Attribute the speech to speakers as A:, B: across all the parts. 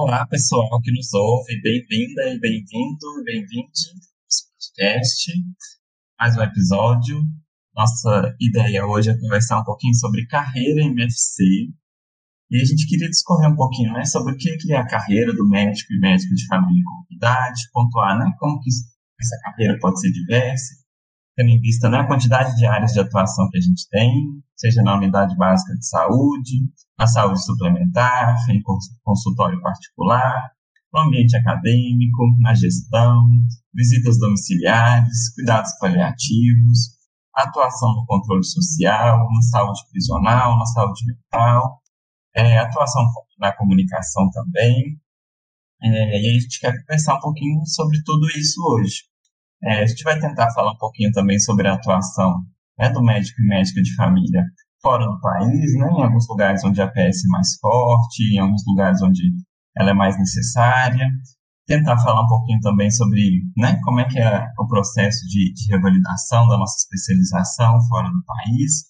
A: Olá, pessoal que nos ouve, bem-vinda e bem-vindo, bem-vinde podcast, mais um episódio. Nossa ideia hoje é conversar um pouquinho sobre carreira em MFC. E a gente queria discorrer um pouquinho né, sobre o que é a carreira do médico e médico de família e comunidade, pontuar né, como que essa carreira pode ser diversa, tendo em vista né, a quantidade de áreas de atuação que a gente tem, seja na unidade básica de saúde, na saúde suplementar, em consultório particular, no ambiente acadêmico, na gestão, visitas domiciliares, cuidados paliativos, atuação no controle social, na saúde prisional, na saúde mental, é, atuação na comunicação também. É, e a gente quer conversar um pouquinho sobre tudo isso hoje. É, a gente vai tentar falar um pouquinho também sobre a atuação né, do médico e médica de família fora do país, né, em alguns lugares onde a PS é mais forte, em alguns lugares onde ela é mais necessária. Tentar falar um pouquinho também sobre né, como é que é o processo de, de revalidação da nossa especialização fora do país.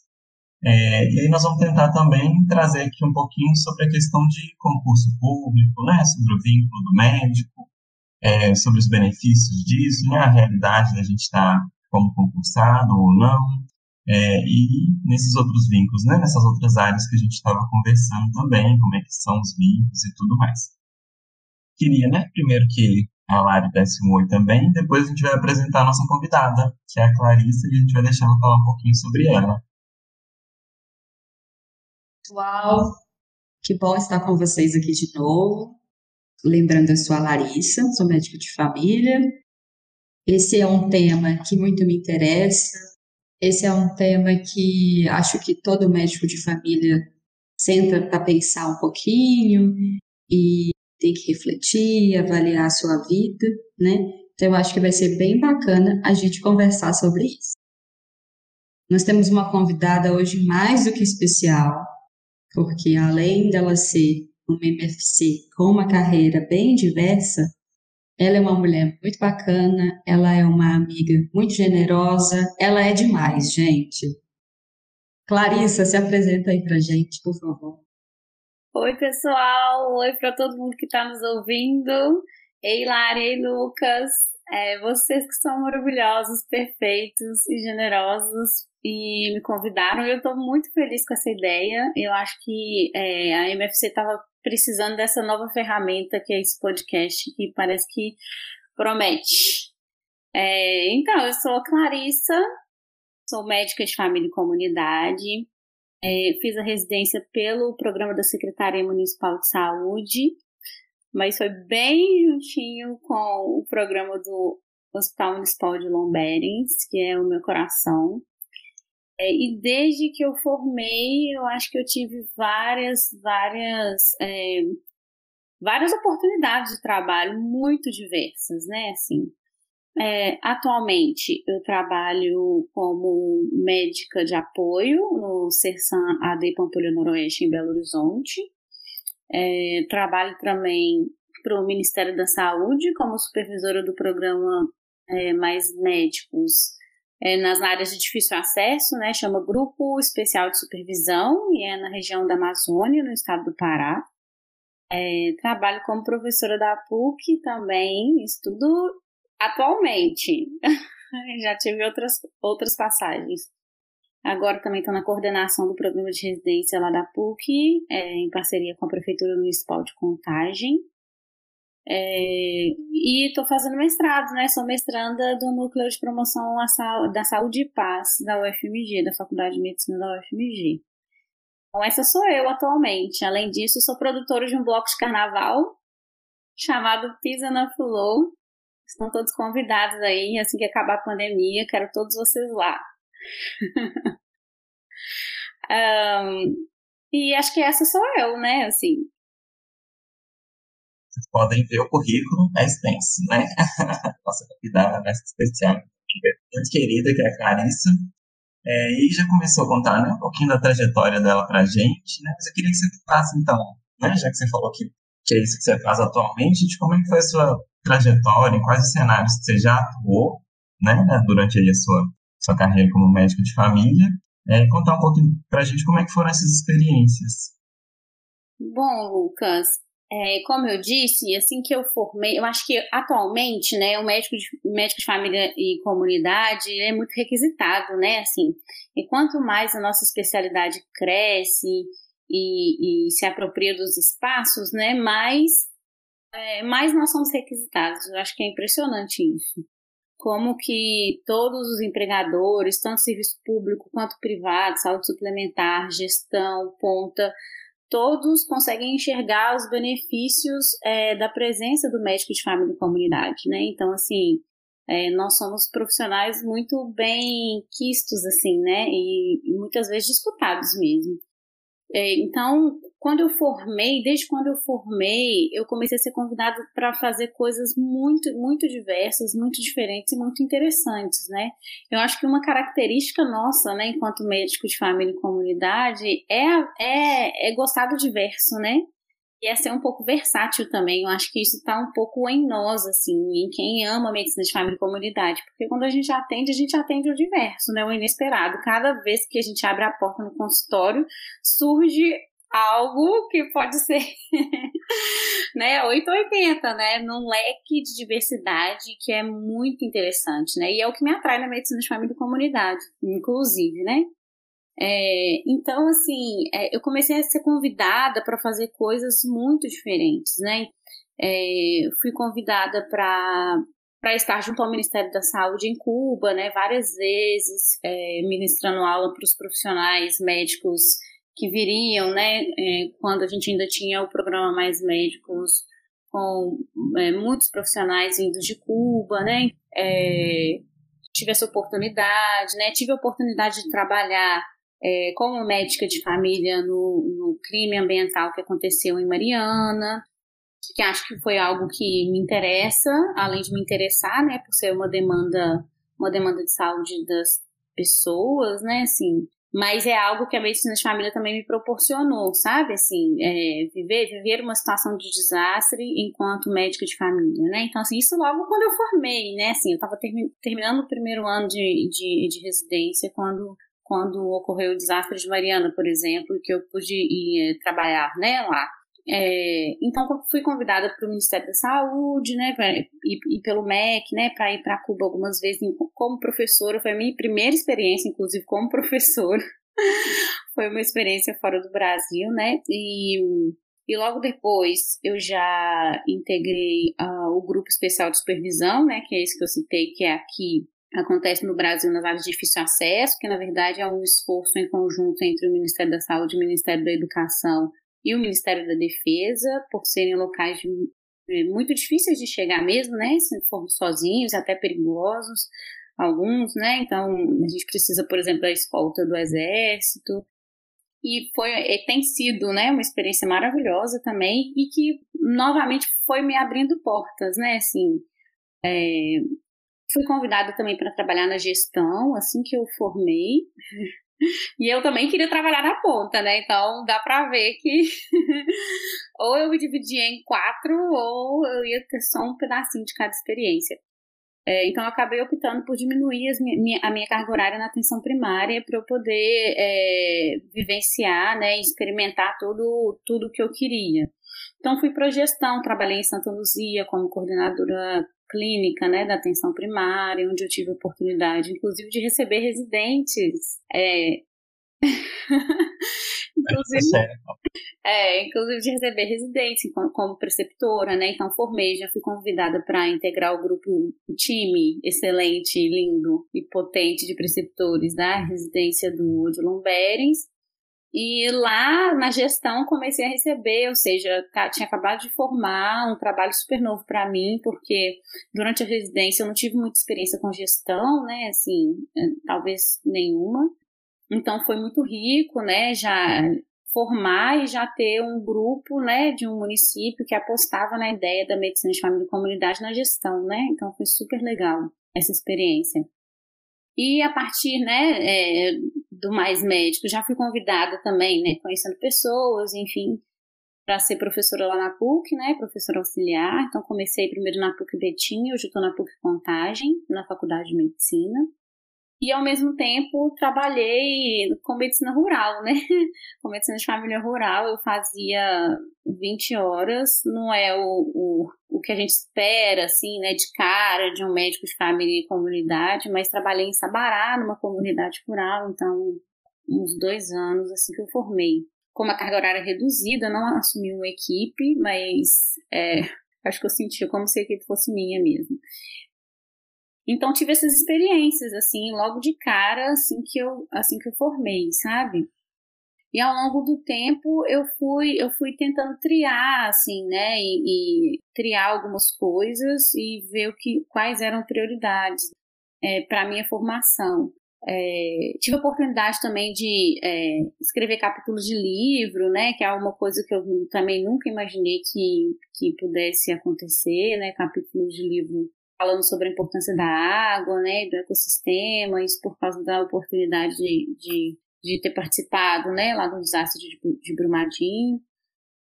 A: É, e aí nós vamos tentar também trazer aqui um pouquinho sobre a questão de concurso público, né, sobre o vínculo do médico, é, sobre os benefícios disso, né, a realidade da gente estar como concursado ou não, é, e nesses outros vínculos, né, nessas outras áreas que a gente estava conversando também, como é que são os vínculos e tudo mais. Queria, né, primeiro que a Lari desse um oi também, depois a gente vai apresentar a nossa convidada, que é a Clarissa, e a gente vai deixar ela falar um pouquinho sobre ela.
B: Pessoal, que bom estar com vocês aqui de novo. Lembrando, eu sou a Larissa, sou médica de família. Esse é um tema que muito me interessa. Esse é um tema que acho que todo médico de família senta para pensar um pouquinho e tem que refletir, avaliar a sua vida, né? Então, eu acho que vai ser bem bacana a gente conversar sobre isso. Nós temos uma convidada hoje mais do que especial, porque além dela ser uma MFC com uma carreira bem diversa, ela é uma mulher muito bacana, ela é uma amiga muito generosa, ela é demais, gente. Clarissa, se apresenta aí pra gente, por favor.
C: Oi, pessoal. Oi para todo mundo que está nos ouvindo. Ei, Lari, ei, Lucas. É, vocês que são maravilhosos, perfeitos e generosos e me convidaram. Eu estou muito feliz com essa ideia. Eu acho que é, a MFC estava precisando dessa nova ferramenta que é esse podcast, que parece que promete. É, então, eu sou a Clarissa, sou médica de família e comunidade, é, fiz a residência pelo programa da Secretaria Municipal de Saúde, mas foi bem juntinho com o programa do Hospital Municipal de Lomberens, que é o meu coração. É, e desde que eu formei, eu acho que eu tive várias, várias, é, várias oportunidades de trabalho muito diversas, né? Assim, é, atualmente eu trabalho como médica de apoio no Sersan AD Pampulha Noroeste em Belo Horizonte. É, trabalho também para o Ministério da Saúde como supervisora do programa é, Mais Médicos é, nas áreas de difícil acesso, né, chama Grupo Especial de Supervisão e é na região da Amazônia, no estado do Pará. É, trabalho como professora da PUC também, estudo atualmente. Já tive outras, outras passagens. Agora também estou na coordenação do programa de residência lá da PUC, é, em parceria com a Prefeitura Municipal de Contagem. É, e estou fazendo mestrado, né? Sou mestranda do Núcleo de Promoção da Saúde e Paz da UFMG, da Faculdade de Medicina da UFMG. Então, essa sou eu atualmente. Além disso, sou produtora de um bloco de carnaval chamado Pisa na Flow. Estão todos convidados aí, assim que acabar a pandemia, quero todos vocês lá. um, e acho que essa sou eu, né? Assim,
A: vocês podem ver o currículo, é extenso, né? Nossa convidada mais especial, muito querida, que é a Clarissa. É, e já começou a contar né, um pouquinho da trajetória dela pra gente, né? Mas eu queria que você falasse, então, né, já que você falou que, que é isso que você faz atualmente, de como é que foi a sua trajetória, em quais cenários que você já atuou, né, durante aí a sua, sua carreira como médico de família, é, contar um pouquinho pra gente como é que foram essas experiências.
C: Bom, Lucas, É, como eu disse, assim que eu formei, eu acho que atualmente, né, o médico de, médico de família e comunidade é muito requisitado, né, assim, e quanto mais a nossa especialidade cresce e, e se apropria dos espaços, né, mais, é, mais nós somos requisitados. Eu acho que é impressionante isso. Como que todos os empregadores, tanto serviço público quanto privado, saúde suplementar, gestão, ponta, todos conseguem enxergar os benefícios é, da presença do médico de família e comunidade, né? Então, assim, é, nós somos profissionais muito bem quistos, assim, né? E, e muitas vezes disputados mesmo. É, então, quando eu formei, desde quando eu formei, eu comecei a ser convidada para fazer coisas muito, muito diversas, muito diferentes e muito interessantes, né? Eu acho que uma característica nossa, né, enquanto médico de família e comunidade, é, é, é gostar do diverso, né? E é ser um pouco versátil também. Eu acho que isso está um pouco em nós, assim, em quem ama medicina de família e comunidade. Porque quando a gente atende, a gente atende o diverso, né? O inesperado. Cada vez que a gente abre a porta no consultório, surge algo que pode ser né, 880, né, num leque de diversidade que é muito interessante, né, e é o que me atrai na medicina de família e comunidade, inclusive, né. É, então, assim, é, eu comecei a ser convidada para fazer coisas muito diferentes, né? É, fui convidada para para estar junto ao Ministério da Saúde em Cuba, né, várias vezes, é, ministrando aula para os profissionais médicos que viriam, né, é, quando a gente ainda tinha o programa Mais Médicos, com é, muitos profissionais vindos de Cuba, né, tive essa oportunidade, né, tive a oportunidade de trabalhar é, como médica de família no, no crime ambiental que aconteceu em Mariana, que acho que foi algo que me interessa, além de me interessar, né, por ser uma demanda, uma demanda de saúde das pessoas, né, assim, mas é algo que a medicina de família também me proporcionou, sabe, assim, é, viver, viver uma situação de desastre enquanto médica de família, né, então, assim, isso logo quando eu formei, né, assim, eu estava termi terminando o primeiro ano de, de, de residência quando quando ocorreu o desastre de Mariana, por exemplo, que eu pude ir eh, trabalhar né, lá. É, então fui convidada para o Ministério da Saúde, né, pra, e, e, pelo MEC, né, para ir para Cuba algumas vezes como professora. Foi a minha primeira experiência, inclusive como professora. foi uma experiência fora do Brasil, né? E, e logo depois eu já integrei uh, o grupo especial de supervisão, né, que é esse que eu citei, que é aqui acontece no Brasil nas áreas de difícil acesso, que na verdade é um esforço em conjunto entre o Ministério da Saúde, o Ministério da Educação e o Ministério da Defesa, por serem locais de, é, muito difíceis de chegar mesmo, né? Se formos sozinhos, até perigosos, alguns, né? Então, a gente precisa, por exemplo, da escolta do Exército. E foi, tem sido, né, uma experiência maravilhosa também e que, novamente, foi me abrindo portas, né? Assim, é, Fui convidada também para trabalhar na gestão, assim que eu formei. E eu também queria trabalhar na ponta, né? Então dá pra ver que ou eu me dividia em quatro ou eu ia ter só um pedacinho de cada experiência. É, então eu acabei optando por diminuir minha, a minha carga horária na atenção primária para eu poder é, vivenciar, né, experimentar tudo tudo que eu queria. Então fui para gestão, trabalhei em Santa Luzia como coordenadora clínica, né, da atenção primária, onde eu tive a oportunidade, inclusive, de receber residentes. É... inclusive, é, inclusive de receber residentes como preceptora, né? Então formei, já fui convidada para integrar o grupo, o time excelente, lindo e potente de preceptores da residência do Odilon Berens. E lá na gestão comecei a receber, ou seja, tá, tinha acabado de formar um trabalho super novo para mim, porque durante a residência eu não tive muita experiência com gestão, né? Assim, é, talvez nenhuma. Então foi muito rico, né? Já formar e já ter um grupo, né, de um município que apostava na ideia da medicina de família e comunidade na gestão, né? Então foi super legal essa experiência. E a partir, né, é, do Mais Médico, já fui convidada também, né, conhecendo pessoas, enfim, para ser professora lá na PUC, né, professora auxiliar. Então comecei primeiro na PUC Betim, hoje estou na PUC Contagem, na Faculdade de Medicina. E ao mesmo tempo trabalhei com medicina rural, né? Com medicina de família rural, eu fazia 20 horas, não é o, o, o que a gente espera, assim, né, de cara, de um médico de família e comunidade, mas trabalhei em Sabará, numa comunidade rural, então, uns dois anos, assim, que eu formei. Como a carga horária reduzida, não assumi uma equipe, mas é, acho que eu sentia como se a equipe fosse minha mesmo. Então tive essas experiências assim, logo de cara, assim que eu, assim que eu formei, sabe? E ao longo do tempo eu fui, eu fui tentando triar, assim, né, e, e triar algumas coisas e ver o que, quais eram prioridades é, para minha formação. É, tive a oportunidade também de é, escrever capítulos de livro, né, que é uma coisa que eu também nunca imaginei que, que pudesse acontecer, né, capítulos de livro falando sobre a importância da água, né, do ecossistema, isso por causa da oportunidade de, de, de ter participado, né, lá do desastre de, de Brumadinho.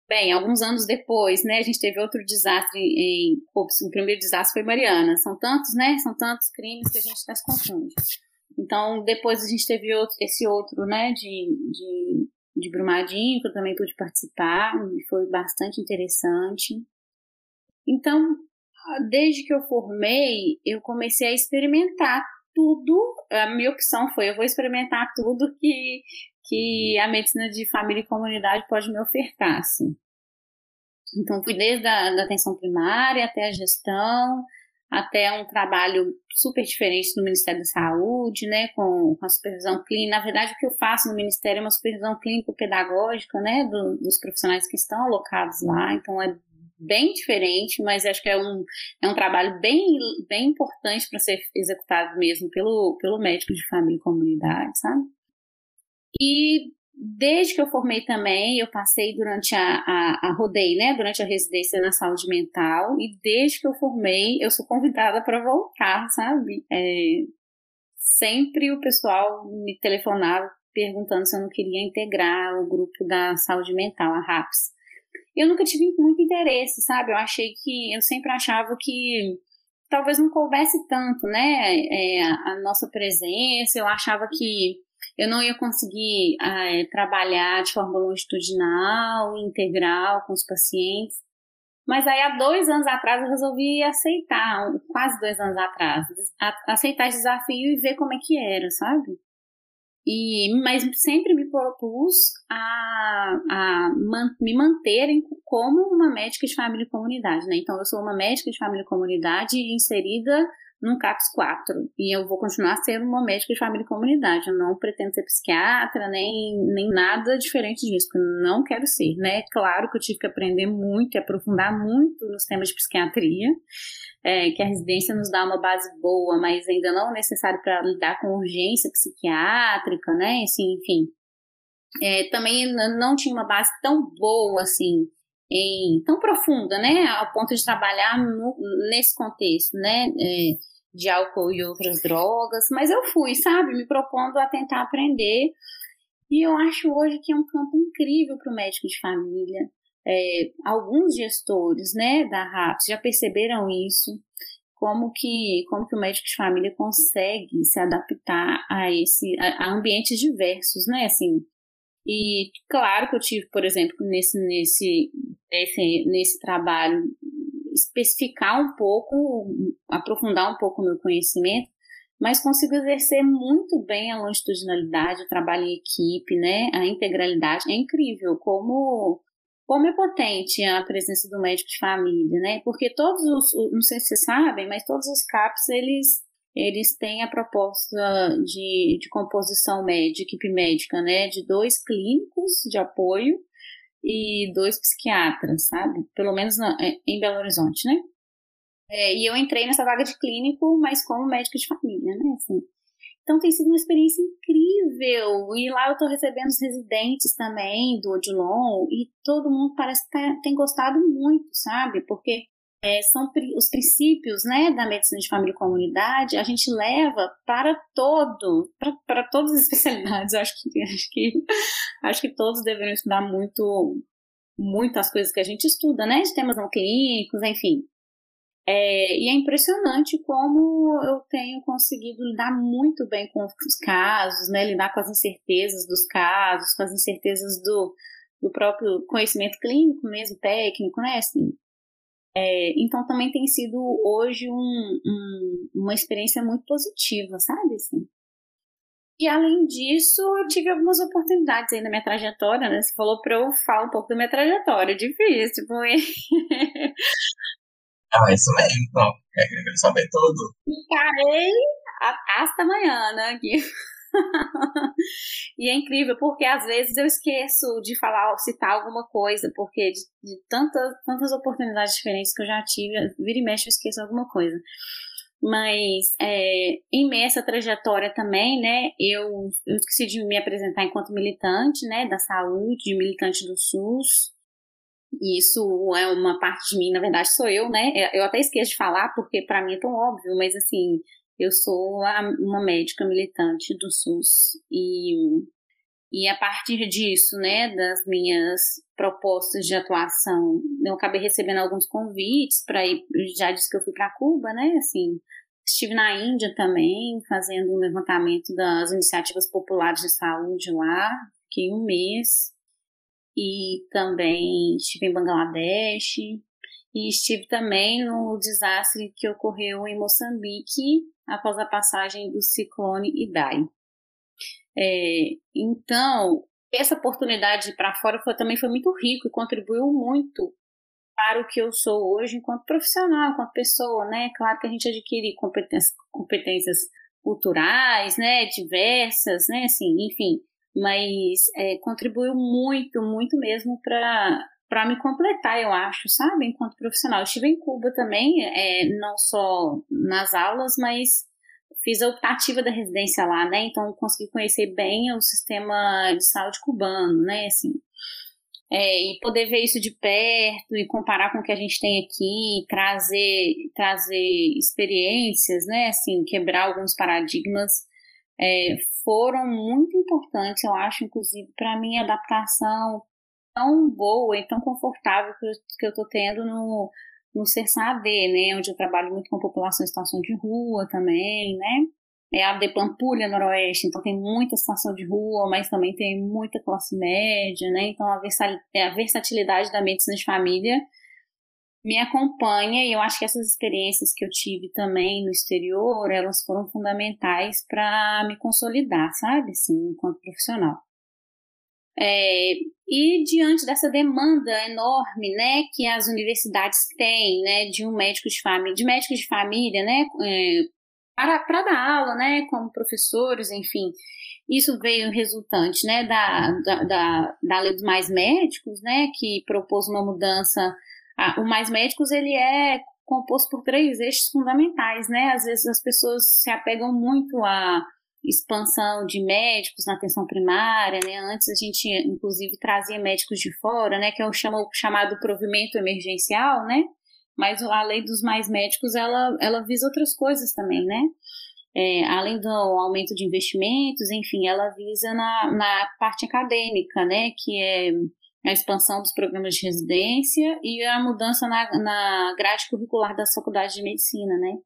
C: Bem, alguns anos depois, né, a gente teve outro desastre em, ops, o primeiro desastre foi Mariana. São tantos, né, são tantos crimes que a gente até se confunde. Então, depois a gente teve outro, esse outro, né, de, de, de Brumadinho, que eu também pude participar, e foi bastante interessante. Então, desde que eu formei, eu comecei a experimentar tudo. A minha opção foi: eu vou experimentar tudo que, que a medicina de família e comunidade pode me ofertar. Assim. Então, fui desde a da atenção primária até a gestão, até um trabalho super diferente no Ministério da Saúde, né, com, com a supervisão clínica. Na verdade, o que eu faço no Ministério é uma supervisão clínico-pedagógica, né, do, dos profissionais que estão alocados lá. Então, é bem diferente, mas acho que é um, é um trabalho bem, bem importante para ser executado mesmo pelo, pelo médico de família e comunidade, sabe? E desde que eu formei também, eu passei durante a, a, a rodei, né, durante a residência na saúde mental, e desde que eu formei, eu sou convidada para voltar, sabe? É, sempre o pessoal me telefonava perguntando se eu não queria integrar o grupo da saúde mental, a RAPS eu nunca tive muito interesse, sabe? Eu achei que, eu sempre achava que talvez não coubesse tanto, né? É, a nossa presença, eu achava que eu não ia conseguir é, trabalhar de forma longitudinal, integral com os pacientes. Mas aí, há dois anos atrás, eu resolvi aceitar, quase dois anos atrás, aceitar esse desafio e ver como é que era, sabe? E, mas sempre me propus a, a man, me manter como uma médica de família e comunidade, né? Então, eu sou uma médica de família e comunidade inserida num CAPS 4. E eu vou continuar sendo uma médica de família e comunidade. Eu não pretendo ser psiquiatra, nem, nem nada diferente disso, porque eu não quero ser, né? Claro que eu tive que aprender muito e aprofundar muito nos temas de psiquiatria é, que a residência nos dá uma base boa, mas ainda não é necessário para lidar com urgência psiquiátrica, né? Assim, enfim. É, também não tinha uma base tão boa, assim, em, tão profunda, né? Ao ponto de trabalhar no, nesse contexto, né? É, de álcool e outras drogas, mas eu fui, sabe? Me propondo a tentar aprender. E eu acho hoje que é um campo incrível para o médico de família é, alguns gestores né, da RAPS já perceberam isso, como que, como que o médico de família consegue se adaptar a, esse, a, a ambientes diversos, né, assim, e claro que eu tive, por exemplo, nesse, nesse, nesse, nesse trabalho, especificar um pouco, aprofundar um pouco o meu conhecimento, mas consigo exercer muito bem a longitudinalidade, o trabalho em equipe, né? A integralidade. É incrível como como é potente a presença do médico de família, né? Porque todos os, não sei se vocês sabem, mas todos os CAPs, eles, eles têm a proposta de, de composição médica, equipe médica, né? De dois clínicos de apoio e dois psiquiatras, sabe? Pelo menos na, é, em Belo Horizonte, né? É, e eu entrei nessa vaga de clínico, mas como médico de família, né? Assim, então tem sido uma experiência incrível. E lá eu estou recebendo os residentes também do Odilon e todo mundo parece que tá, tem gostado muito, sabe? Porque é, são os princípios né, da medicina de família e comunidade, a gente leva para todo, para todas as especialidades. Acho que, acho que, acho que todos deveriam estudar muito, muito as coisas que a gente estuda, né? De temas não clínicos, enfim. É, e é impressionante como eu tenho conseguido lidar muito bem com os casos, né? Lidar com as incertezas dos casos, com as incertezas do, do próprio conhecimento clínico mesmo, técnico, né? Assim, é, então também tem sido hoje um, um, uma experiência muito positiva, sabe? Assim. E além disso, eu tive algumas oportunidades aí na minha trajetória, né? Você falou para eu falar um pouco da minha trajetória, difícil, foi.
A: Ah, isso mesmo, não. É, eu quero saber tudo.
C: Encarei hasta amanhã, né? Aqui. e é incrível, porque às vezes eu esqueço de falar, citar alguma coisa, porque de, de tantas, tantas oportunidades diferentes que eu já tive, vira e mexe eu esqueço alguma coisa. Mas é, em meio a essa trajetória também, né, eu, eu decidi me apresentar enquanto militante, né, da saúde, militante do SUS, isso é uma parte de mim, na verdade sou eu, né? É, eu até esqueço de falar porque para mim é tão óbvio, mas assim, eu sou uma médica militante do SUS e e a partir disso, né, das minhas propostas de atuação, eu acabei recebendo alguns convites para ir, já disse que eu fui para Cuba, né, assim, estive na Índia também, fazendo um levantamento das iniciativas populares de saúde lá, fiquei um mês, e também estive em Bangladesh e estive também no desastre que ocorreu em Moçambique após a passagem do ciclone Idai. É, então, essa oportunidade para fora foi, também foi muito rico e contribuiu muito para o que eu sou hoje enquanto profissional, enquanto pessoa, né? Claro que a gente adquire competências, competências culturais, né? Diversas, né? Assim, enfim, mas é, contribuiu muito, muito mesmo para para me completar, eu acho, sabe, enquanto profissional. Eu estive em Cuba também, é, não só nas aulas, mas fiz a optativa da residência lá, né? Então consegui conhecer bem o sistema de saúde cubano, né? Assim, é, e poder ver isso de perto e comparar com o que a gente tem aqui, trazer trazer experiências, né? Assim, quebrar alguns paradigmas é, foram muito importantes, eu acho, inclusive, para minha adaptação tão boa e tão confortável que eu, tô tendo no, no CERSAD, né, onde eu trabalho muito com população em situação de rua também, né, é a de Pampulha Noroeste, então tem muita situação de rua, mas também tem muita classe média, né, então a versatilidade da medicina de família me acompanha e eu acho que essas experiências que eu tive também no exterior, elas foram fundamentais para me consolidar, sabe, assim, enquanto profissional. É, e diante dessa demanda enorme, né, que as universidades têm, né, de um médico de família, de médicos de família, né, é, para, para dar aula, né, como professores, enfim, isso veio resultante, né, da, da, da, da lei dos mais médicos, né, que propôs uma mudança ah, o Mais Médicos, ele é composto por três eixos fundamentais, né? Às vezes as pessoas se apegam muito à expansão de médicos na atenção primária, né? Antes a gente, inclusive, trazia médicos de fora, né? Que é o chamado provimento emergencial, né? Mas a lei dos mais médicos, ela, ela visa outras coisas também, né? É, além do aumento de investimentos, enfim, ela visa na, na parte acadêmica, né? Que é a expansão dos programas de residência e a mudança na, na grade curricular das faculdades de medicina, né?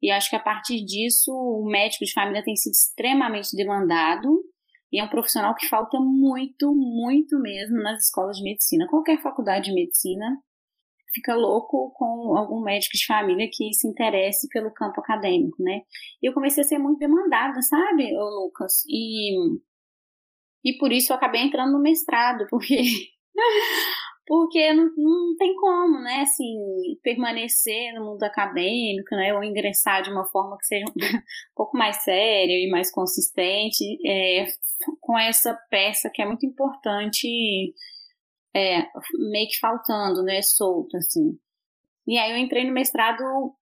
C: E acho que a partir disso o médico de família tem sido extremamente demandado e é um profissional que falta muito, muito mesmo nas escolas de medicina. Qualquer faculdade de medicina fica louco com algum médico de família que se interesse pelo campo acadêmico, né? Eu comecei a ser muito demandada, sabe, Lucas? E, e por isso eu acabei entrando no mestrado, porque porque não, não tem como, né, assim, permanecer no mundo acadêmico, né, ou ingressar de uma forma que seja um pouco mais séria e mais consistente, é, com essa peça que é muito importante, é, meio que faltando, né, solto, assim. E aí eu entrei no mestrado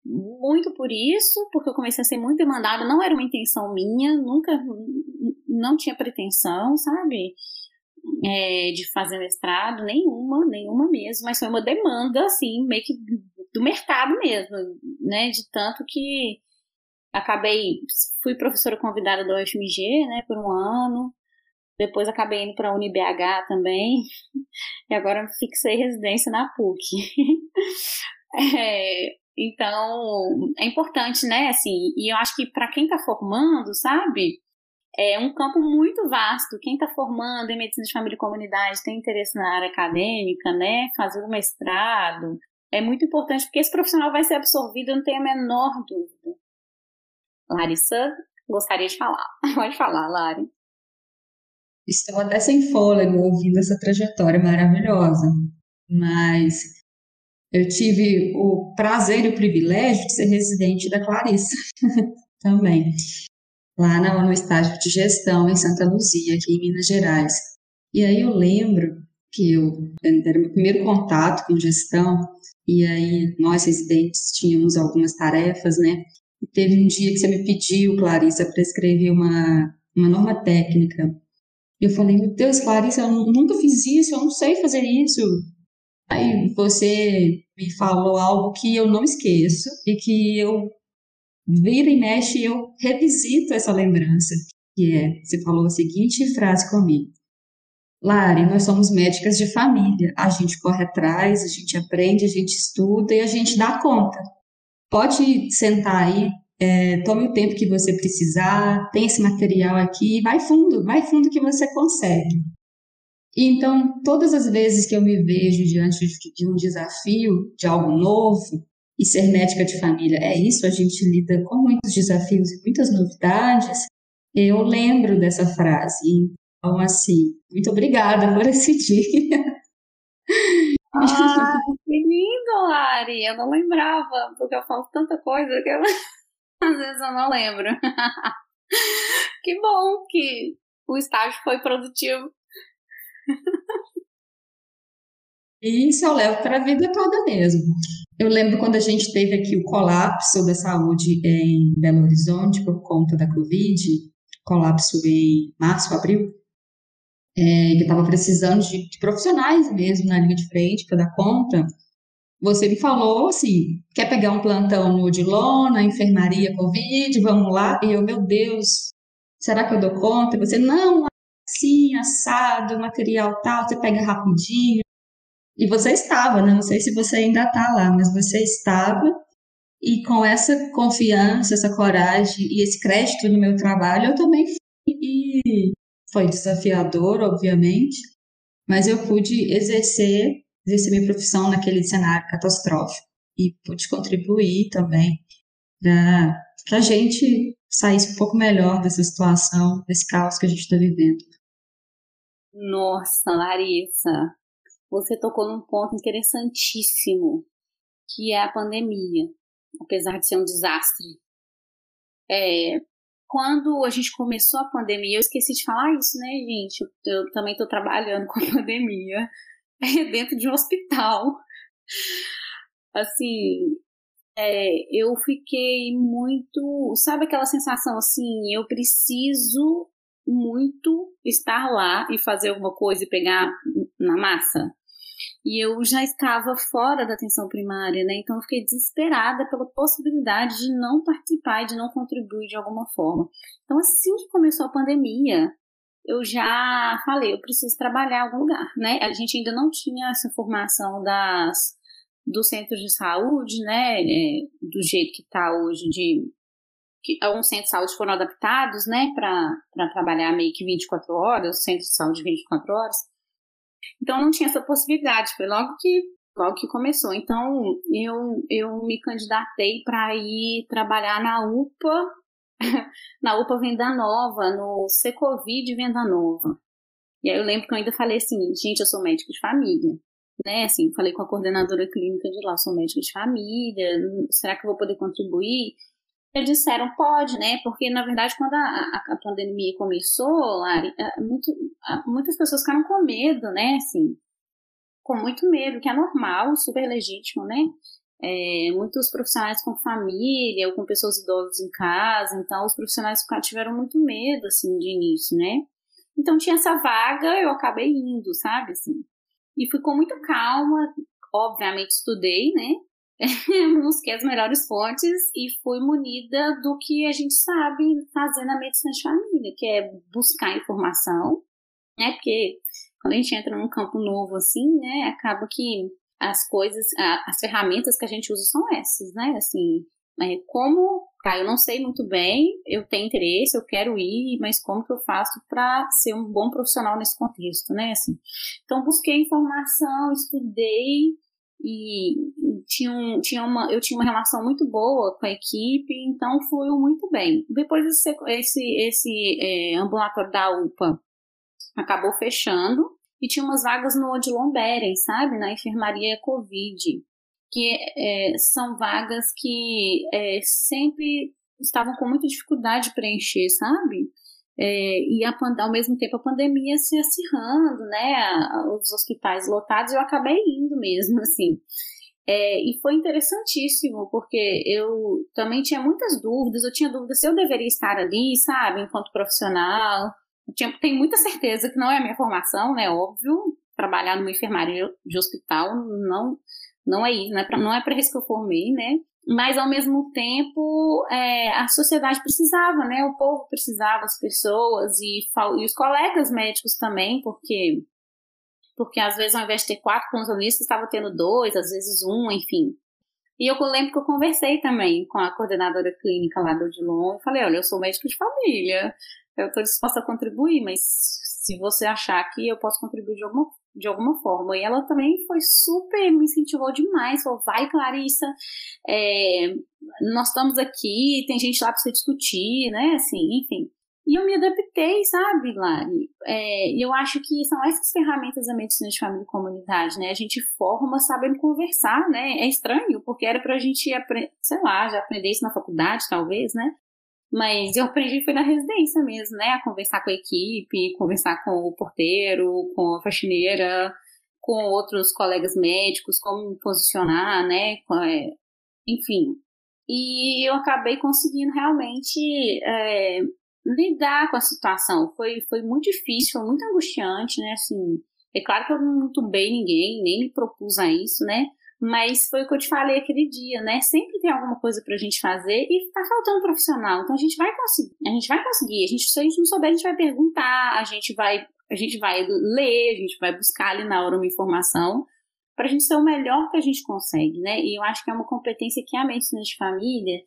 C: muito por isso, porque eu comecei a ser muito demandada, não era uma intenção minha, nunca, não tinha pretensão, sabe? É, de fazer mestrado, nenhuma, nenhuma mesmo, mas foi uma demanda, assim, meio que do mercado mesmo, né, de tanto que acabei, fui professora convidada do UFMG, né, por um ano, depois acabei indo para a UniBH também, e agora fixei residência na PUC. é, Então, é importante, né? Assim, e eu acho que para quem está formando, sabe? É um campo muito vasto. Quem está formando em medicina de família e comunidade tem interesse na área acadêmica, né? Fazer um mestrado. É muito importante porque esse profissional vai ser absorvido, eu não tenho a menor dúvida. Larissa, gostaria de falar. Pode falar, Lari.
B: Estou até sem fôlego ouvindo essa trajetória maravilhosa, mas eu tive o prazer e o privilégio de ser residente da Clarissa também, lá no, no estágio de gestão em Santa Luzia, aqui em Minas Gerais. E aí eu lembro que eu era meu primeiro contato com gestão, e aí nós residentes tínhamos algumas tarefas, né? E teve um dia que você me pediu, Clarissa, para escrever uma, uma norma técnica eu falei, meu Deus, Clarissa, eu nunca fiz isso, eu não sei fazer isso. Aí você me falou algo que eu não esqueço e que eu vira e mexe eu revisito essa lembrança, que é, você falou a seguinte frase comigo. Lari, nós somos médicas de família. A gente corre atrás, a gente aprende, a gente estuda e a gente dá conta. Pode sentar aí, é, tome o tempo que você precisar, tem esse material aqui, vai fundo, vai fundo que você consegue. Então, todas as vezes que eu me vejo diante de um desafio, de algo novo, e ser médica de família é isso, a gente lida com muitos desafios e muitas novidades, eu lembro dessa frase. Então, assim, muito obrigada por esse dia.
C: Ah, que lindo, Lari! Eu não lembrava, porque eu falo tanta coisa que eu. Às vezes eu não lembro. que bom que o estágio foi produtivo.
B: E isso eu levo para a vida toda mesmo. Eu lembro quando a gente teve aqui o colapso da saúde em Belo Horizonte por conta da Covid, colapso em março, abril, é, que estava precisando de, de, profissionais mesmo na linha de frente para dar conta. Você me falou assim, quer pegar um plantão no Odilon, na enfermaria Covid, vamos lá? E eu, meu Deus, será que eu dou conta? E você, não, assim, assado, material tal, você pega rapidinho. E você estava, né? Não sei se você ainda está lá, mas você estava. E com essa confiança, essa coragem e esse crédito no meu trabalho, eu também fui. E foi desafiador, obviamente, mas eu pude exercer exercer minha profissão naquele cenário catastrófico e pude contribuir também para a gente saísse um pouco melhor dessa situação, desse caos que a gente está vivendo.
C: Nossa, Larissa, você tocou num ponto interessantíssimo, que é a pandemia, apesar de ser um desastre. É, quando a gente começou a pandemia, eu esqueci de falar isso, né, gente? Eu, também estou trabalhando com a pandemia. dentro de um hospital. Assim, é, eu fiquei muito. Sabe aquela sensação assim? Eu preciso muito estar lá e fazer alguma coisa e pegar na massa. E eu já estava fora da atenção primária, né? Então eu fiquei desesperada pela possibilidade de não participar de não contribuir de alguma forma. Então, assim que começou a pandemia, eu já falei, eu preciso trabalhar em algum lugar, né? A gente ainda não tinha essa formação das dos centros de saúde, né? É, do jeito que está hoje, de alguns centros de saúde foram adaptados, né, para trabalhar meio que 24 horas, centros de saúde 24 horas. Então não tinha essa possibilidade, foi logo que logo que começou. Então eu eu me candidatei para ir trabalhar na UPA na UPA Venda Nova, no Secovid Venda Nova. E aí eu lembro que eu ainda falei assim, gente, eu sou médica de família. Né, assim, falei com a coordenadora clínica de lá, sou médica de família, será que eu vou poder contribuir? Eles disseram, pode, né? Porque, na verdade, quando a, a, pandemia começou, Lari, muito, muitas pessoas ficaram com medo, né? Assim, com muito medo, que é normal, super legítimo, né? é, muitos profissionais com família ou com pessoas idosas em casa, então os profissionais tiveram muito medo, assim, de início, né? Então tinha essa vaga, eu acabei indo, sabe, assim. E fui com muito calma, obviamente estudei, né? Busquei as melhores fontes e fui munida do que a gente sabe fazer na medicina de família, que é buscar informação, né? Porque quando a gente entra num campo novo assim, né, acaba que as coisas, as ferramentas que a gente usa são essas, né? Assim, é, como, tá, eu não sei muito bem, eu tenho interesse, eu quero ir, mas como que eu faço para ser um bom profissional nesse contexto, né? Assim, então, busquei informação, estudei e, tinha, um, tinha uma, eu tinha uma relação muito boa com a equipe, então fluiu muito bem. Depois esse, esse, esse é, ambulatório da UPA acabou fechando e tinha umas vagas no Odilon Beren, sabe, na enfermaria Covid que é, são vagas que é, sempre estavam com muita dificuldade de preencher, sabe? É, e a, ao mesmo tempo a pandemia se acirrando, né? Os hospitais lotados, eu acabei indo mesmo, assim. É, e foi interessantíssimo, porque eu também tinha muitas dúvidas, eu tinha dúvidas se eu deveria estar ali, sabe, enquanto profissional. Eu tinha, tenho muita certeza que não é a minha formação, né? Óbvio, trabalhar numa enfermaria de hospital não não é isso, não é para é para isso que eu formei, né? Mas ao mesmo tempo é, a sociedade precisava, né? O povo precisava, as pessoas e, e os colegas médicos também, porque porque às vezes ao invés de ter quatro plantonistas, estava tendo dois, às vezes um, enfim. E eu lembro que eu conversei também com a coordenadora clínica lá do Odilon e falei, olha, eu sou médico de família, eu estou disposta a contribuir, mas se você achar que eu posso contribuir de alguma de alguma forma. E ela também foi super, me incentivou demais, falou, vai Clarissa, é, nós estamos aqui, tem gente lá para você discutir, né, assim, enfim. E eu me adaptei, sabe, Lari? É, eu acho que são essas ferramentas da medicina de família e comunidade, né? A gente forma sabendo conversar, né? É estranho, porque era pra gente, sei lá, já aprender isso na faculdade, talvez, né? Mas eu aprendi foi na residência mesmo, né? A conversar com a equipe, conversar com o porteiro, com a faxineira, com outros colegas médicos, como me posicionar, né? É, enfim. E eu acabei conseguindo realmente é, lidar com a situação. Foi, foi muito difícil, foi muito angustiante, né? Assim, é claro que eu não entubei ninguém, nem me propus a isso, né? Mas foi o que eu te falei aquele dia, né? Sempre tem alguma coisa pra gente fazer e tá faltando profissional. Então a gente vai conseguir. A gente vai conseguir. A gente, se a gente não souber, a gente vai perguntar, a gente vai, a gente vai ler, a gente vai buscar ali na hora uma informação para a gente ser o melhor que a gente consegue, né? E eu acho que é uma competência que a medicina de família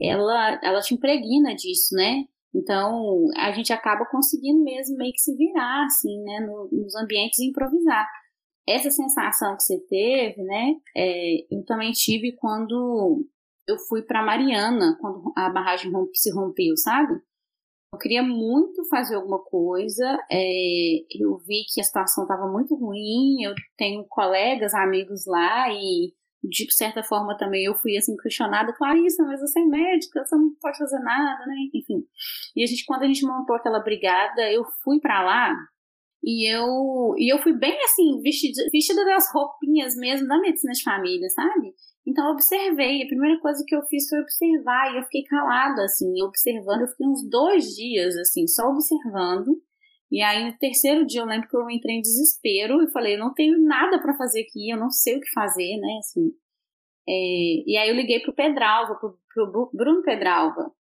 C: ela, ela te impregna disso, né? Então a gente acaba conseguindo mesmo meio que se virar, assim, né? No, nos ambientes e improvisar essa sensação que você teve, né? É, eu também tive quando eu fui para Mariana, quando a barragem se rompeu, sabe? Eu queria muito fazer alguma coisa. É, eu vi que a situação estava muito ruim. Eu tenho colegas, amigos lá e de certa forma também eu fui assim questionada, Clarissa, mas você é médica, você não pode fazer nada, né? Enfim. E a gente, quando a gente montou aquela brigada, eu fui para lá e eu, e eu fui bem assim, vestida, vestida das roupinhas mesmo da medicina de família, sabe? Então eu observei, a primeira coisa que eu fiz foi observar, e eu fiquei calada, assim, observando, eu fiquei uns dois dias, assim, só observando. E aí no terceiro dia eu lembro que eu entrei em desespero e falei, eu não tenho nada para fazer aqui, eu não sei o que fazer, né, assim. É, e aí eu liguei pro Pedralva, pro, pro Bruno Pedralva.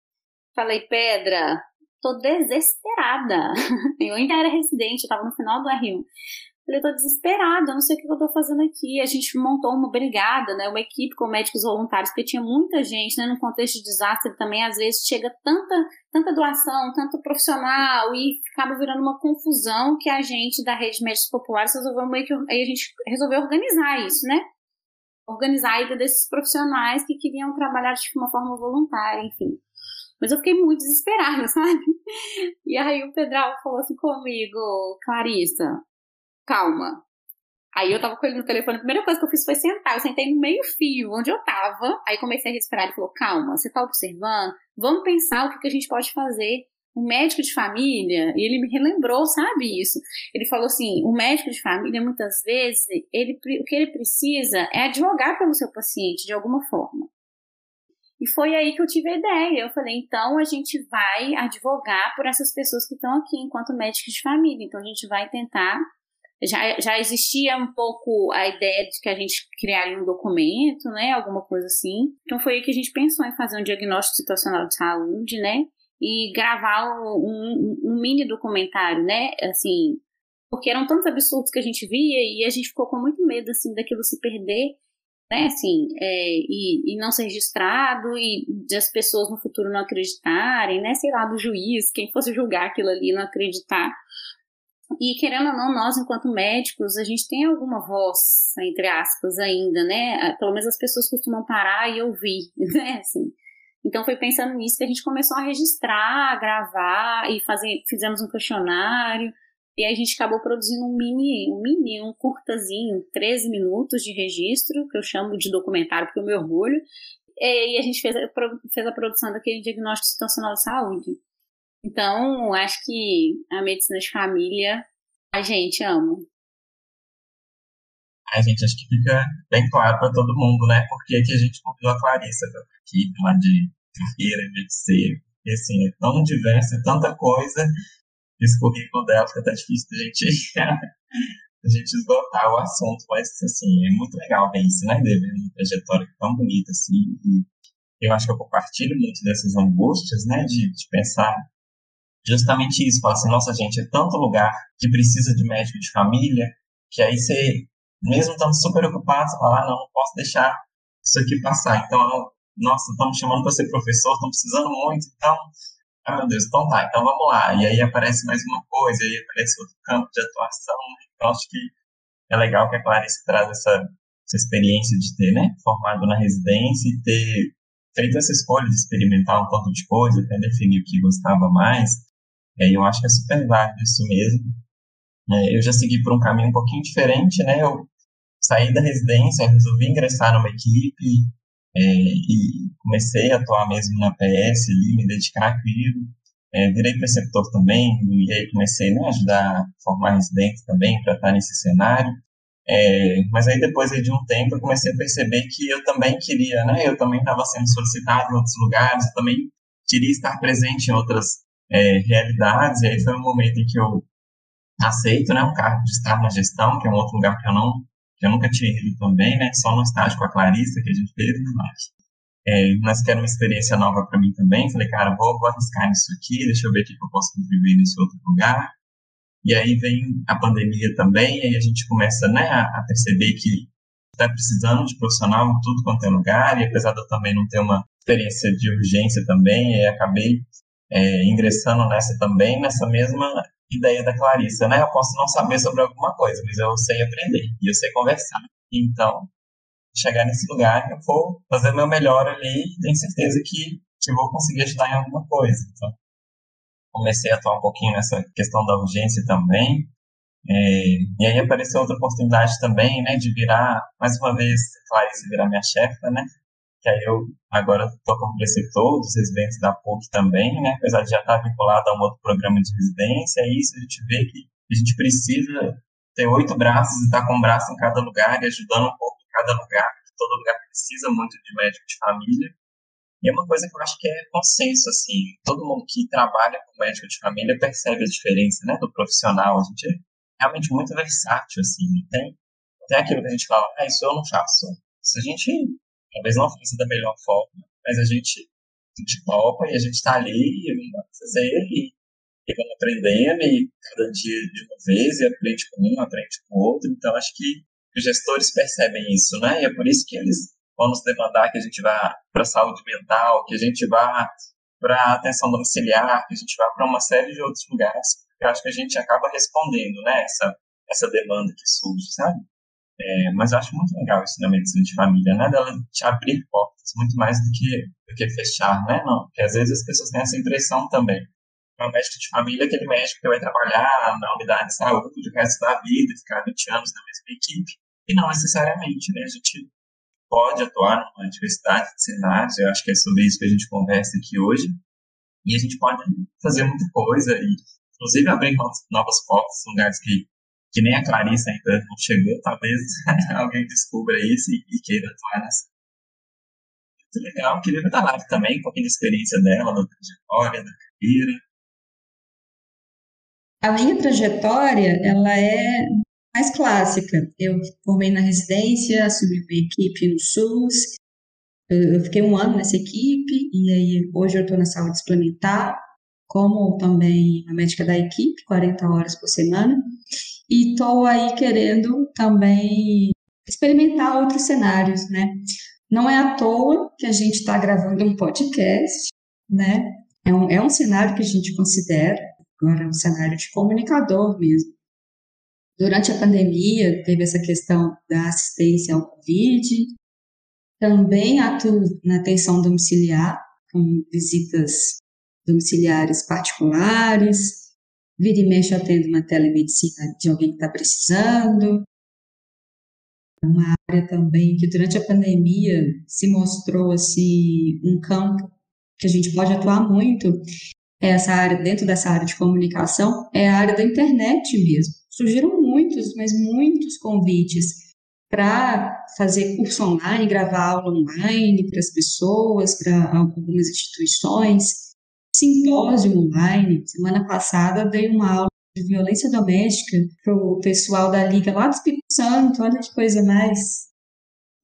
C: Falei, Pedra, tô desesperada. Eu ainda era residente, eu tava no final do R1. Falei, tô desesperada, eu não sei o que eu tô fazendo aqui. A gente montou uma brigada, né, uma equipe com médicos voluntários, porque tinha muita gente, né, no contexto de desastre também, às vezes chega tanta, tanta doação, tanto profissional, e ficava virando uma confusão que a gente da rede de médicos populares resolveu meio que, aí a gente resolveu organizar isso, né, organizar a ida desses profissionais que queriam trabalhar de uma forma voluntária, enfim. Mas eu fiquei muito desesperada, sabe? E aí o Pedral falou assim comigo, Clarissa, calma. Aí eu tava com ele no telefone, a primeira coisa que eu fiz foi sentar. Eu sentei no meio fio, onde eu tava. Aí comecei a respirar. Ele falou: calma, você tá observando? Vamos pensar o que, que a gente pode fazer. O médico de família, e ele me relembrou, sabe isso? Ele falou assim: o médico de família, muitas vezes, ele, o que ele precisa é advogar pelo seu paciente de alguma forma. E foi aí que eu tive a ideia. Eu falei, então a gente vai advogar por essas pessoas que estão aqui enquanto médicos de família. Então a gente vai tentar. Já, já existia um pouco a ideia de que a gente criaria um documento, né? Alguma coisa assim. Então foi aí que a gente pensou em fazer um diagnóstico situacional de saúde, né? E gravar um, um, um mini documentário, né? Assim, porque eram tantos absurdos que a gente via e a gente ficou com muito medo, assim, daquilo se perder, né, assim, é, e, e não ser registrado e as pessoas no futuro não acreditarem, né, sei lá, do juiz, quem fosse julgar aquilo ali não acreditar. E querendo ou não, nós, enquanto médicos, a gente tem alguma voz, entre aspas, ainda, né? Pelo menos as pessoas costumam parar e ouvir, né? Assim. Então foi pensando nisso que a gente começou a registrar, a gravar e fazer, fizemos um questionário. E a gente acabou produzindo um mini, um mini, um curtazinho, 13 minutos de registro, que eu chamo de documentário porque eu me orgulho. E a gente fez a, fez a produção daquele diagnóstico situacional de saúde. Então, acho que a medicina de família a gente ama.
A: A gente acho que fica bem claro para todo mundo, né? Porque aqui a gente convidou a Clarissa da equipe lá de carreira, de E assim, é tão diverso, é tanta coisa. Esse currículo dela fica até difícil da gente, a gente esgotar o assunto, mas assim, é muito legal ver isso, né, Deve? Uma trajetória tão bonita, assim. E eu acho que eu compartilho muito dessas angústias, né, de, de pensar justamente isso, fala assim, nossa gente, é tanto lugar que precisa de médico de família, que aí você, mesmo estando super ocupado, você fala, ah, não, não posso deixar isso aqui passar. Então, nossa, estamos chamando para ser professor, estamos precisando muito, então, ah, Deus, então tá, então vamos lá. E aí aparece mais uma coisa, e aí aparece outro campo de atuação, então acho que é legal que a Clarice traz essa, essa experiência de ter, né, formado na residência e ter feito essa escolha de experimentar um tanto de coisa, até definir o que gostava mais, é, eu acho que é super válido isso mesmo. É, eu já segui por um caminho um pouquinho diferente, né? Eu saí da residência, resolvi ingressar numa equipe é, e comecei a atuar mesmo na PS ali, me dedicar àquilo. É, virei preceptor também, e aí comecei né, a ajudar a formar residentes também para estar nesse cenário. É, mas aí depois aí de um tempo eu comecei a perceber que eu também queria, né? Eu também estava sendo solicitado em outros lugares, eu também queria estar presente em outras é, realidades, e aí foi um momento em que eu aceito, né, um cargo de estar na gestão, que é um outro lugar que eu não, que eu nunca tinha ido também, né, só no estágio com a Clarissa, que a gente fez, mas, é, mas que era uma experiência nova para mim também, falei, cara, vou, vou arriscar nisso aqui, deixa eu ver o que eu posso contribuir nesse outro lugar, e aí vem a pandemia também, e aí a gente começa, né, a, a perceber que está precisando de profissional em tudo quanto é lugar, e apesar de eu também não ter uma experiência de urgência também, acabei é, ingressando nessa também, nessa mesma ideia da Clarissa, né? Eu posso não saber sobre alguma coisa, mas eu sei aprender e eu sei conversar. Então, chegar nesse lugar, eu vou fazer meu melhor ali e tenho certeza que, que vou conseguir ajudar em alguma coisa. Então, comecei a atuar um pouquinho nessa questão da urgência também. É, e aí apareceu outra oportunidade também, né, de virar, mais uma vez, Clarice virar minha chefa, né? Que aí eu agora estou como preceptor dos residentes da PUC também, né? apesar de já estar vinculado a um outro programa de residência, é isso a gente vê que a gente precisa ter oito braços e estar com um braço em cada lugar e ajudando um pouco em cada lugar, todo lugar precisa muito de médico de família. E é uma coisa que eu acho que é consenso, assim, todo mundo que trabalha com médico de família percebe a diferença, né, do profissional. A gente é realmente muito versátil, assim, não tem, não tem aquilo que a gente fala, ah, isso eu não faço. Se a gente talvez não faça da melhor forma, mas a gente, gente topa e a gente está ali e vamos fazer e, e vamos aprendendo e cada dia de uma vez e aprende com um, aprende com o outro. Então acho que os gestores percebem isso, né? E é por isso que eles vão nos demandar que a gente vá para a saúde mental, que a gente vá para a atenção domiciliar, que a gente vá para uma série de outros lugares. Eu acho que a gente acaba respondendo, né? Essa, essa demanda que surge, sabe? É, mas eu acho muito legal isso na medicina de família, né? Dela te abrir portas, muito mais do que, do que fechar, né? Não, porque às vezes as pessoas têm essa impressão também. O médico de família é aquele médico que vai trabalhar na unidade de saúde o resto da vida, ficar 20 anos na mesma equipe. E não necessariamente, né? A gente pode atuar numa diversidade de cenários, eu acho que é sobre isso que a gente conversa aqui hoje. E a gente pode fazer muita coisa e, inclusive, abrir novas portas, lugares que que nem a Clarice ainda não chegou, talvez alguém descubra isso e, e queira atuar nessa. Muito legal, queria ver da live também, um pouquinho da experiência dela, da trajetória, da carreira.
B: A minha trajetória, ela é mais clássica. Eu formei na residência, assumi uma equipe no SUS, eu fiquei um ano nessa equipe, e aí hoje eu estou na saúde suplementar, como também uma médica da equipe, 40 horas por semana, e estou aí querendo também experimentar outros cenários, né? Não é à toa que a gente está gravando um podcast, né? É um, é um cenário que a gente considera, agora é um cenário de comunicador mesmo. Durante a pandemia, teve essa questão da assistência ao Covid, também atuo na atenção domiciliar, com visitas domiciliares particulares, vira e mexe atendo uma telemedicina de alguém que está precisando. Uma área também que durante a pandemia se mostrou assim um campo que a gente pode atuar muito é essa área dentro dessa área de comunicação é a área da internet mesmo. Surgiram muitos, mas muitos convites para fazer curso online, gravar aula online para as pessoas, para algumas instituições, simpósio online. Semana passada dei uma aula de violência doméstica para o pessoal da Liga lá do Espírito Santo, olha que coisa mais,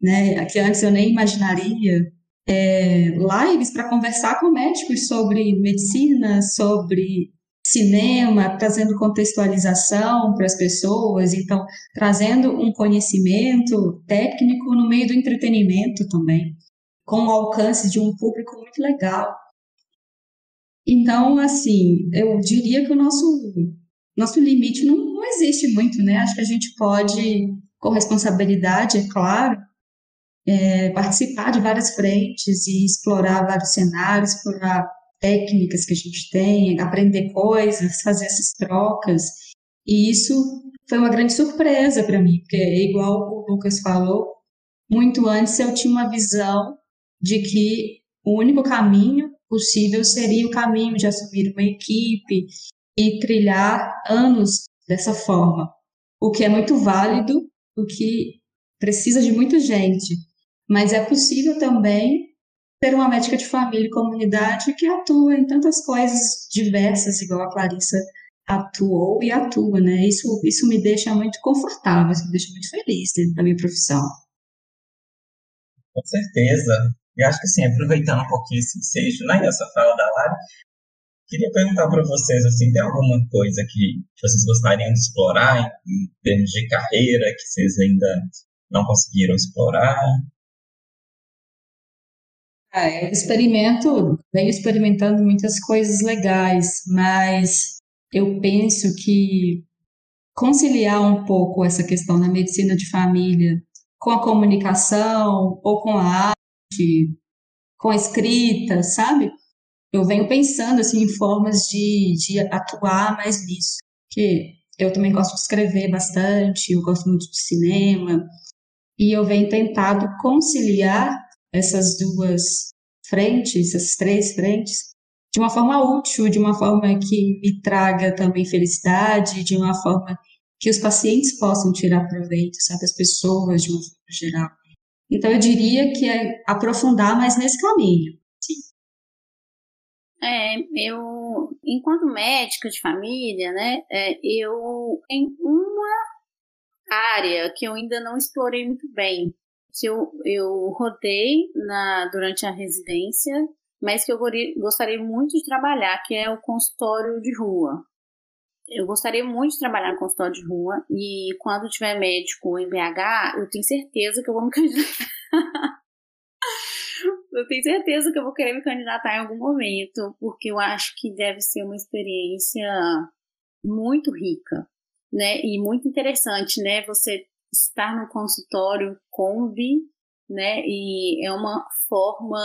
B: né, que antes eu nem imaginaria. É, lives para conversar com médicos sobre medicina, sobre cinema, trazendo contextualização para as pessoas, então trazendo um conhecimento técnico no meio do entretenimento também, com o alcance de um público muito legal. Então, assim, eu diria que o nosso nosso limite não, não existe muito, né? Acho que a gente pode, com responsabilidade, é claro, é, participar de várias frentes e explorar vários cenários, explorar técnicas que a gente tem, aprender coisas, fazer essas trocas. E isso foi uma grande surpresa para mim, porque igual o Lucas falou, muito antes eu tinha uma visão de que o único caminho possível seria o caminho de assumir uma equipe e trilhar anos dessa forma, o que é muito válido, o que precisa de muita gente, mas é possível também ter uma médica de família e comunidade que atua em tantas coisas diversas, igual a Clarissa atuou e atua, né? Isso, isso me deixa muito confortável, isso me deixa muito feliz dentro da minha profissão.
A: Com certeza. E acho que assim, aproveitando um pouquinho esse ensejo, né, essa fala da Lara, queria perguntar para vocês, assim, tem alguma coisa que vocês gostariam de explorar em, termos de carreira que vocês ainda não conseguiram explorar?
B: Ah, eu experimento, venho experimentando muitas coisas legais, mas eu penso que conciliar um pouco essa questão da medicina de família com a comunicação ou com a arte, com escrita, sabe? Eu venho pensando assim em formas de, de atuar mais nisso, porque eu também gosto de escrever bastante, eu gosto muito de cinema, e eu venho tentado conciliar essas duas frentes, essas três frentes, de uma forma útil, de uma forma que me traga também felicidade, de uma forma que os pacientes possam tirar proveito, sabe, as pessoas de uma forma geral. Então eu diria que é aprofundar mais nesse caminho. Sim.
C: É, eu, enquanto médica de família, né, é, eu em uma área que eu ainda não explorei muito bem, que eu, eu rodei na, durante a residência, mas que eu gostaria muito de trabalhar, que é o consultório de rua. Eu gostaria muito de trabalhar no consultório de rua e quando tiver médico em BH, eu tenho certeza que eu vou me candidatar. eu tenho certeza que eu vou querer me candidatar em algum momento, porque eu acho que deve ser uma experiência muito rica, né? E muito interessante, né? Você estar no consultório Kombi, né? E é uma forma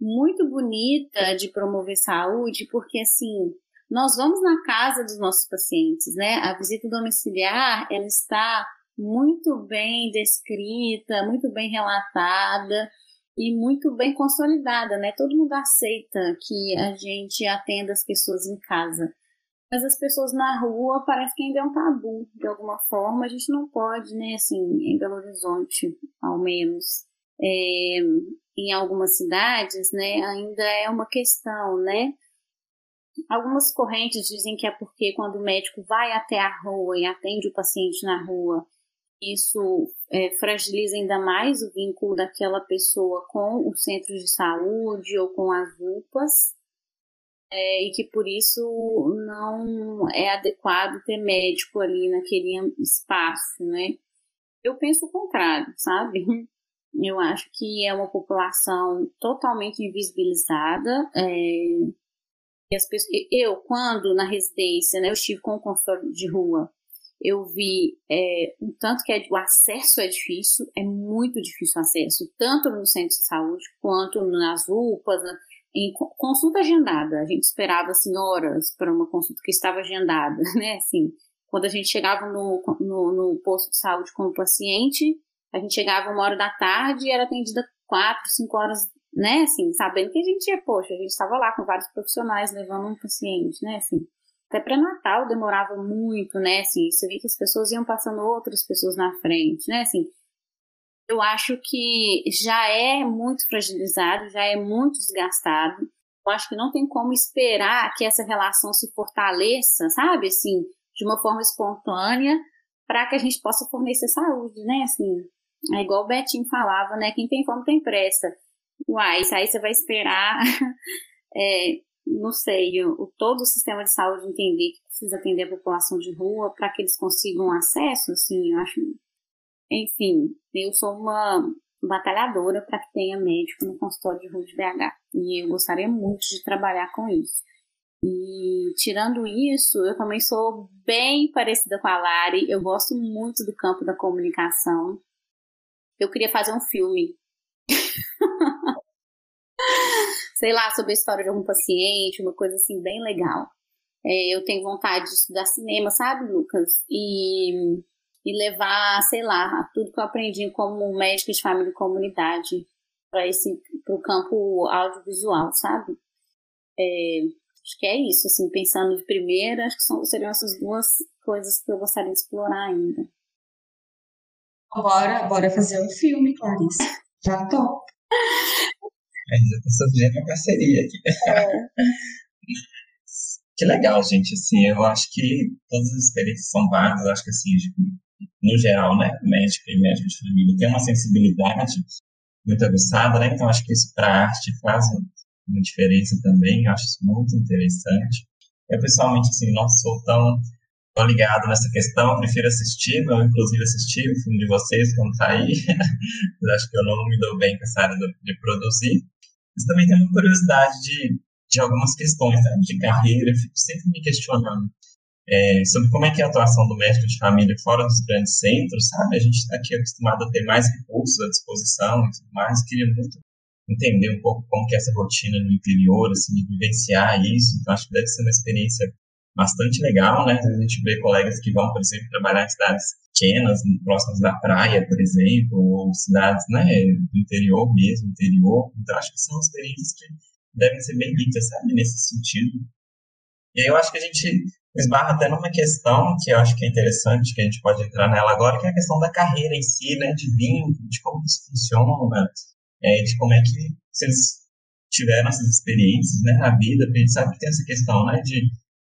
C: muito bonita de promover saúde, porque assim, nós vamos na casa dos nossos pacientes, né? A visita domiciliar, ela está muito bem descrita, muito bem relatada e muito bem consolidada, né? Todo mundo aceita que a gente atenda as pessoas em casa mas as pessoas na rua parece que ainda é um tabu, de alguma forma. A gente não pode, né, assim, em Belo Horizonte, ao menos, é, em algumas cidades, né, ainda é uma questão, né? Algumas correntes dizem que é porque quando o médico vai até a rua e atende o paciente na rua, isso é, fragiliza ainda mais o vínculo daquela pessoa com o centro de saúde ou com as UPAs, é, e que por isso não é adequado ter médico ali naquele espaço, né? Eu penso o contrário, sabe? Eu acho que é uma população totalmente invisibilizada. É, as pessoas, eu, quando na residência, né, eu estive com o consultório de rua, eu vi é, um tanto que é, o acesso é difícil, é muito difícil o acesso, tanto no centro de saúde quanto nas UPAs, na, em consulta agendada. A gente esperava assim, horas para uma consulta que estava agendada, né? Assim, quando a gente chegava no, no, no posto de saúde como paciente, a gente chegava uma hora da tarde e era atendida quatro, cinco horas, né? Assim, sabendo que a gente ia, poxa, a gente estava lá com vários profissionais levando um paciente, né? Assim, até para Natal demorava muito, né? Assim, você via que as pessoas iam passando outras pessoas na frente, né? Assim, eu acho que já é muito fragilizado, já é muito desgastado. Eu acho que não tem como esperar que essa relação se fortaleça, sabe? Assim, de uma forma espontânea, para que a gente possa fornecer saúde, né? Assim, é igual o Betinho falava, né? Quem tem fome tem pressa. Uai, isso aí você vai esperar, é, não sei, o, todo o sistema de saúde entender que precisa atender a população de rua para que eles consigam acesso, assim, eu acho. Enfim, eu sou uma batalhadora para que tenha médico no consultório de rua de BH. E eu gostaria muito de trabalhar com isso. E tirando isso, eu também sou bem parecida com a Lari. Eu gosto muito do campo da comunicação. Eu queria fazer um filme. Sei lá, sobre a história de algum paciente, uma coisa assim bem legal. É, eu tenho vontade de estudar cinema, sabe, Lucas? E, e levar, sei lá, tudo que eu aprendi como médico de família e comunidade para esse pro campo audiovisual, sabe? É, acho que é isso, assim, pensando de primeira, acho que são, seriam essas duas coisas que eu gostaria de explorar ainda.
B: Bora, bora fazer um filme, Clarice. Já tô.
A: É, já tô surgindo uma parceria aqui. É. que legal, gente. Assim, eu acho que todas as experiências são válidas. Eu acho que, assim, no geral, né, médico e médico de família tem uma sensibilidade muito aguçada, né? Então, acho que isso para a arte faz uma diferença também. Eu acho isso muito interessante. Eu, pessoalmente, assim, não sou tão tô ligado nessa questão, prefiro assistir, eu inclusive assisti o filme de vocês quando sair, mas acho que eu não me dou bem com essa área de produzir. Mas também tenho uma curiosidade de, de algumas questões né, de carreira, eu fico sempre me questionando é, sobre como é que é a atuação do médico de família fora dos grandes centros, sabe? A gente está aqui acostumado a ter mais recursos à disposição e tudo mais, queria muito entender um pouco como que é essa rotina no interior, assim, de vivenciar isso, então acho que deve ser uma experiência bastante legal, né? A gente vê colegas que vão, por exemplo, trabalhar em cidades pequenas, próximas da praia, por exemplo, ou cidades, né, do interior mesmo, interior. Então, acho que são experiências que devem ser bem ditas, sabe, nesse sentido. E aí eu acho que a gente esbarra até numa questão que eu acho que é interessante, que a gente pode entrar nela agora, que é a questão da carreira em si, né, de vínculo, de como isso funciona, é, de como é que, eles tiveram essas experiências, né, na vida, porque a gente sabe que tem essa questão, né, de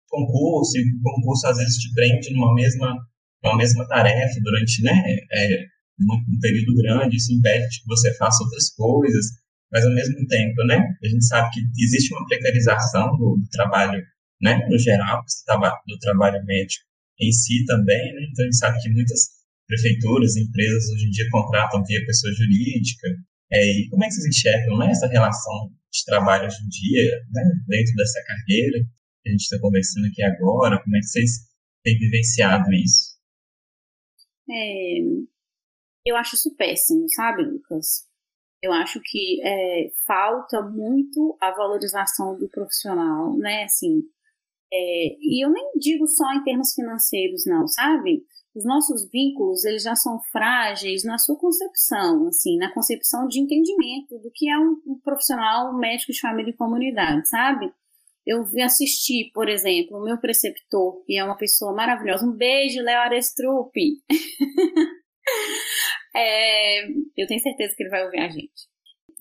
A: concurso, e o concurso às vezes te prende numa mesma, numa mesma tarefa durante né, é, um período grande, isso impede que você faça outras coisas, mas ao mesmo tempo, né, a gente sabe que existe uma precarização do, do trabalho, né, no geral, do trabalho médico em si também, né, então a gente sabe que muitas prefeituras, empresas hoje em dia contratam via pessoa jurídica, é, e como é que vocês enxergam né, essa relação de trabalho hoje em dia, né, dentro dessa carreira, que a gente está conversando aqui agora? Como é que vocês têm vivenciado isso?
C: É, eu acho isso péssimo, sabe, Lucas? Eu acho que é, falta muito a valorização do profissional, né? Assim, é, e eu nem digo só em termos financeiros, não, sabe? Os nossos vínculos, eles já são frágeis na sua concepção, assim, na concepção de entendimento do que é um, um profissional médico de família e comunidade, sabe? Eu vi assistir, por exemplo, o meu preceptor, que é uma pessoa maravilhosa. Um beijo, Léo Arestrup. é, eu tenho certeza que ele vai ouvir a gente.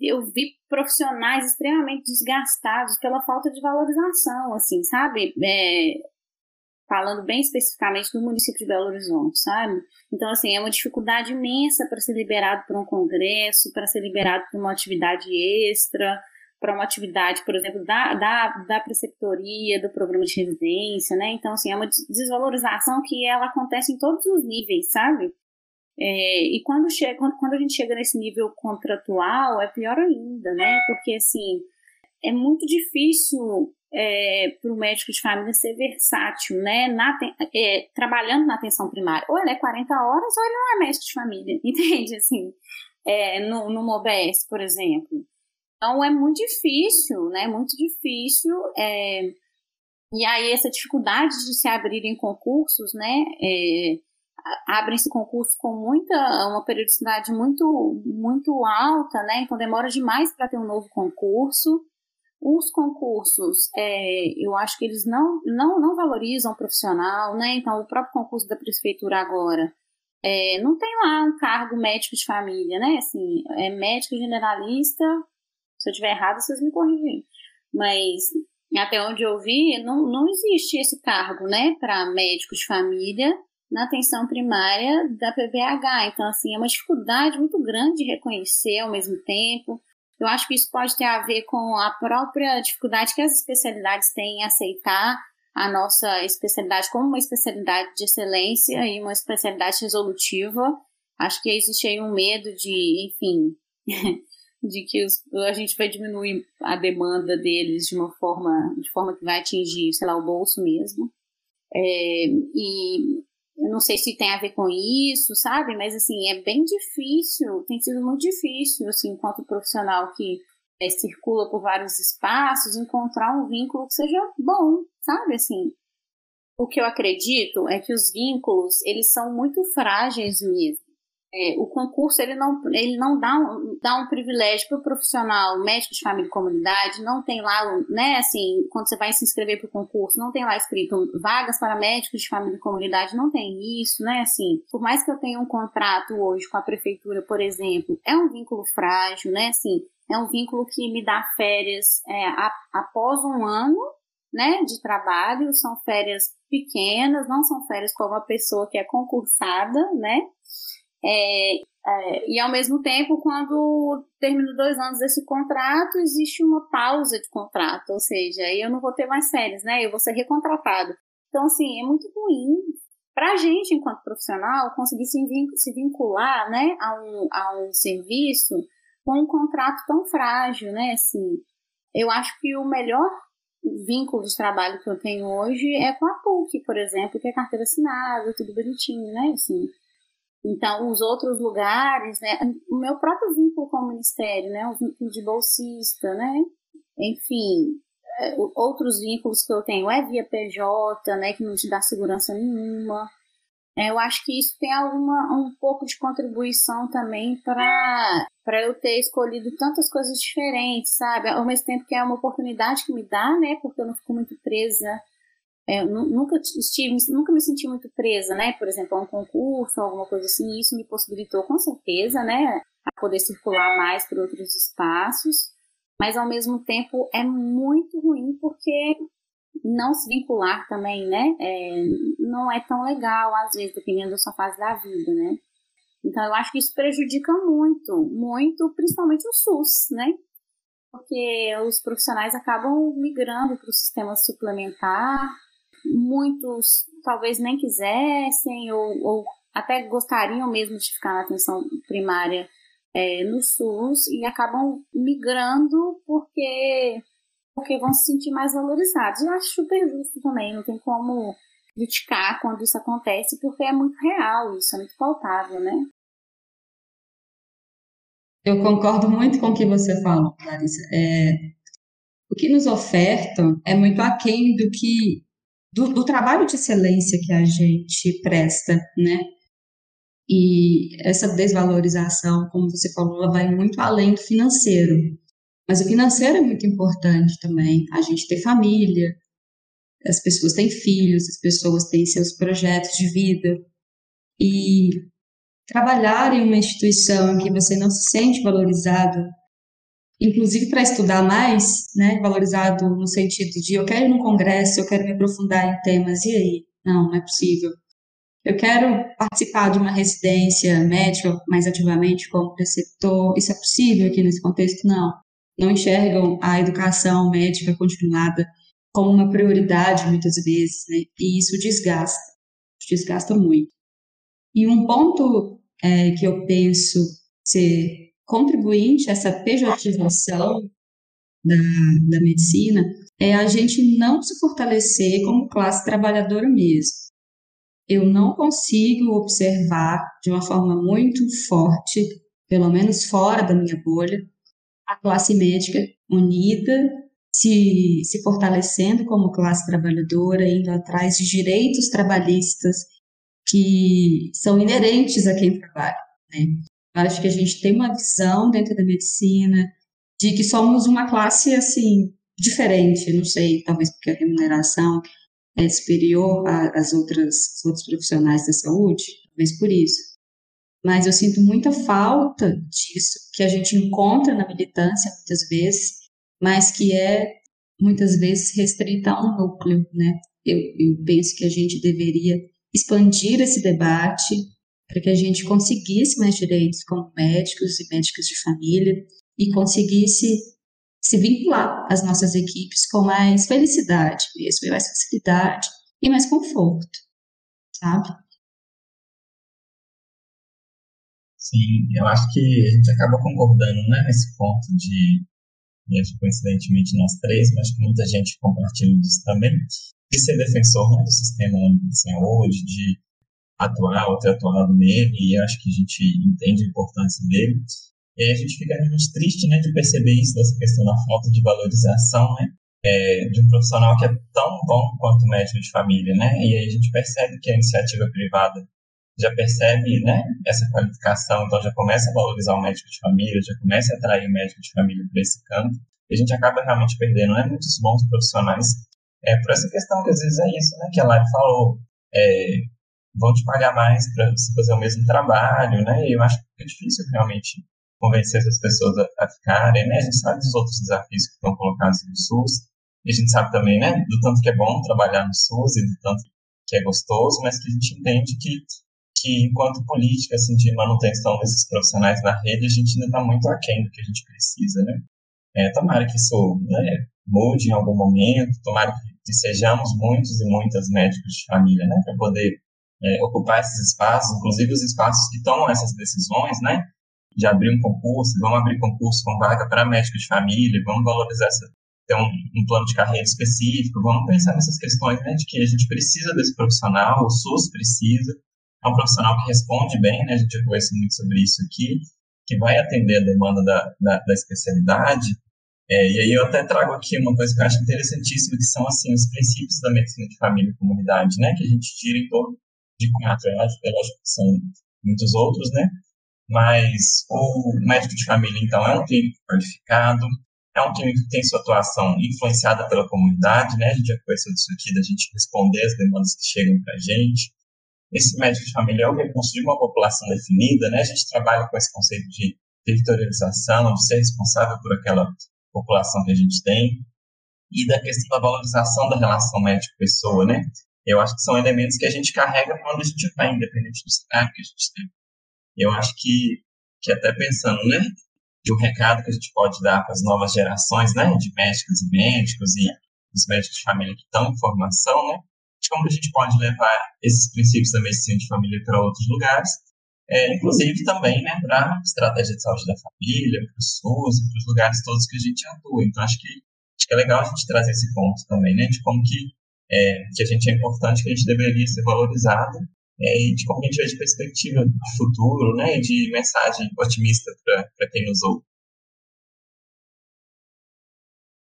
C: Eu vi profissionais extremamente desgastados pela falta de valorização, assim, sabe? É, falando bem especificamente do município de Belo Horizonte, sabe? Então, assim, é uma dificuldade imensa para ser liberado para um congresso, para ser liberado para uma atividade extra, para uma atividade, por exemplo, da, da, da preceptoria, do programa de residência, né? Então, assim, é uma desvalorização que ela acontece em todos os níveis, sabe? É, e quando, chega, quando, quando a gente chega nesse nível contratual, é pior ainda, né? Porque, assim, é muito difícil é, para o médico de família ser versátil, né? Na, é, trabalhando na atenção primária. Ou ele é 40 horas, ou ele não é médico de família, entende? Assim, é, no, numa OBS, por exemplo. Então é muito difícil, né? Muito difícil. É, e aí essa dificuldade de se abrir em concursos, né? É, abrem-se concursos com muita uma periodicidade muito muito alta, né? Então demora demais para ter um novo concurso. Os concursos, é, eu acho que eles não, não, não valorizam o profissional, né? Então, o próprio concurso da prefeitura agora é, não tem lá um cargo médico de família, né? Assim, é médico generalista. Se eu estiver errado, vocês me corrigem. Mas até onde eu vi, não, não existe esse cargo, né, para médico de família na atenção primária da PBH. Então, assim, é uma dificuldade muito grande de reconhecer ao mesmo tempo. Eu acho que isso pode ter a ver com a própria dificuldade que as especialidades têm em aceitar a nossa especialidade como uma especialidade de excelência e uma especialidade resolutiva. Acho que existe aí um medo de, enfim, de que os, a gente vai diminuir a demanda deles de uma forma, de forma que vai atingir, sei lá, o bolso mesmo. É, e eu não sei se tem a ver com isso, sabe? Mas assim, é bem difícil, tem sido muito difícil, assim, enquanto profissional que é, circula por vários espaços, encontrar um vínculo que seja bom, sabe? Assim, o que eu acredito é que os vínculos, eles são muito frágeis mesmo. É, o concurso ele não, ele não dá um, dá um privilégio para o profissional médico de família e comunidade, não tem lá, né, assim, quando você vai se inscrever para o concurso, não tem lá escrito vagas para médicos de família e comunidade, não tem isso, né, assim, por mais que eu tenha um contrato hoje com a prefeitura, por exemplo, é um vínculo frágil, né, assim, é um vínculo que me dá férias é, após um ano, né, de trabalho, são férias pequenas, não são férias como a pessoa que é concursada, né, é, é, e ao mesmo tempo, quando termino dois anos desse contrato, existe uma pausa de contrato, ou seja, aí eu não vou ter mais férias, né? Eu vou ser recontratado. Então, assim, é muito ruim para a gente, enquanto profissional, conseguir se vincular, né, a um, a um serviço com um contrato tão frágil, né? Assim, eu acho que o melhor vínculo de trabalho que eu tenho hoje é com a PUC, por exemplo, que é carteira assinada, tudo bonitinho, né? Assim, então, os outros lugares, né? O meu próprio vínculo com o Ministério, né? O vínculo de bolsista, né? Enfim, é, outros vínculos que eu tenho é via PJ, né? Que não te dá segurança nenhuma. É, eu acho que isso tem alguma, um pouco de contribuição também para eu ter escolhido tantas coisas diferentes, sabe? Ao mesmo tempo que é uma oportunidade que me dá, né? Porque eu não fico muito presa é, nunca estive, nunca me senti muito presa, né? Por exemplo, a um concurso, alguma coisa assim. Isso me possibilitou, com certeza, né? A poder circular mais por outros espaços. Mas, ao mesmo tempo, é muito ruim porque não se vincular também, né? É, não é tão legal, às vezes, dependendo da sua fase da vida, né? Então, eu acho que isso prejudica muito, muito, principalmente o SUS, né? Porque os profissionais acabam migrando para o sistema suplementar, muitos talvez nem quisessem ou, ou até gostariam mesmo de ficar na atenção primária é, no SUS e acabam migrando porque porque vão se sentir mais valorizados. Eu acho super justo também, não tem como criticar quando isso acontece, porque é muito real, isso é muito palpável, né?
B: Eu concordo muito com o que você falou, Larissa. É, o que nos ofertam é muito aquém do que do, do trabalho de excelência que a gente presta, né? E essa desvalorização, como você falou, ela vai muito além do financeiro. Mas o financeiro é muito importante também. A gente tem família, as pessoas têm filhos, as pessoas têm seus projetos de vida. E trabalhar em uma instituição em que você não se sente valorizado inclusive para estudar mais, né, valorizado no sentido de eu quero ir num congresso, eu quero me aprofundar em temas, e aí? Não, não é possível. Eu quero participar de uma residência médica mais ativamente como preceptor, isso é possível aqui nesse contexto? Não. não enxergam a educação médica continuada como uma prioridade muitas vezes, né? E isso desgasta, desgasta muito. E um ponto é, que eu penso ser contribuinte essa pejotização da, da medicina é a gente não se fortalecer como classe trabalhadora mesmo. Eu não consigo observar de uma forma muito forte, pelo menos fora da minha bolha, a classe médica unida, se, se fortalecendo como classe trabalhadora, indo atrás de direitos trabalhistas que são inerentes a quem trabalha. Né? Acho que a gente tem uma visão dentro da medicina de que somos uma classe assim diferente, não sei, talvez porque a remuneração é superior às outras às outros profissionais da saúde, talvez por isso. Mas eu sinto muita falta disso que a gente encontra na militância muitas vezes, mas que é muitas vezes restrita a um núcleo, né? Eu, eu penso que a gente deveria expandir esse debate para que a gente conseguisse mais direitos como médicos e médicas de família e conseguisse se vincular às nossas equipes com mais felicidade mesmo, mais facilidade e mais conforto, sabe?
A: Sim, eu acho que a gente acaba concordando né, nesse ponto de, mesmo coincidentemente nós três, mas que muita gente compartilha disso também, de ser defensor né, do sistema único de saúde, de atuar ou ter atuado nele, e acho que a gente entende a importância dele. E a gente fica realmente triste né, de perceber isso, dessa questão da falta de valorização né, é, de um profissional que é tão bom quanto médico de família. Né? E aí a gente percebe que a iniciativa privada já percebe né, essa qualificação, então já começa a valorizar o médico de família, já começa a atrair o médico de família para esse campo, e a gente acaba realmente perdendo né, muitos bons profissionais é, por essa questão que às vezes é isso, né, que a Lari falou, é, vão te pagar mais para você fazer o mesmo trabalho, né, e eu acho que é difícil realmente convencer essas pessoas a, a, ficarem, né? A gente sabe dos outros desafios que estão colocados no SUS, e a gente sabe também, né, do tanto que é bom trabalhar no SUS e do tanto que é gostoso, mas que a gente entende que, que enquanto política, assim, de manutenção desses profissionais na rede, a gente ainda está muito aquém do que a gente precisa, né? É, tomara que isso né, mude em algum momento, tomara que sejamos muitos e muitas médicos de família, né, para poder é, ocupar esses espaços, inclusive os espaços que tomam essas decisões, né, de abrir um concurso, vamos abrir concurso com vaga para médico de família, vamos valorizar essa, ter um, um, plano de carreira específico, vamos pensar nessas questões, né, de que a gente precisa desse profissional, o SUS precisa, é um profissional que responde bem, né, a gente conversa muito sobre isso aqui, que vai atender a demanda da, da, da especialidade, é, e aí eu até trago aqui uma coisa que eu acho interessantíssima, que são, assim, os princípios da medicina de família e comunidade, né, que a gente tira em torno de lógico, é lógico que são muitos outros, né, mas o médico de família, então, é um clínico qualificado, é um clínico que tem sua atuação influenciada pela comunidade, né? A gente já conversou disso aqui, da gente responder as demandas que chegam para a gente. Esse médico de família é o recurso de uma população definida, né? A gente trabalha com esse conceito de territorialização, de ser responsável por aquela população que a gente tem, e da questão da valorização da relação médico-pessoa, né? Eu acho que são elementos que a gente carrega quando a gente vai, independente do cenário que a gente tem. Eu acho que, que até pensando, né, de um recado que a gente pode dar para as novas gerações, né, de médicos e médicos e os médicos de família que estão em formação, né, de como a gente pode levar esses princípios da medicina de família para outros lugares, é, inclusive também, né, para estratégia de saúde da família, para o SUS e para os lugares todos que a gente atua. Então, acho que, acho que é legal a gente trazer esse ponto também, né, de como que, é, que a gente é importante, que a gente deveria ser valorizado é, e de como a gente vê de perspectiva de futuro, né, de mensagem otimista para quem nos ouve.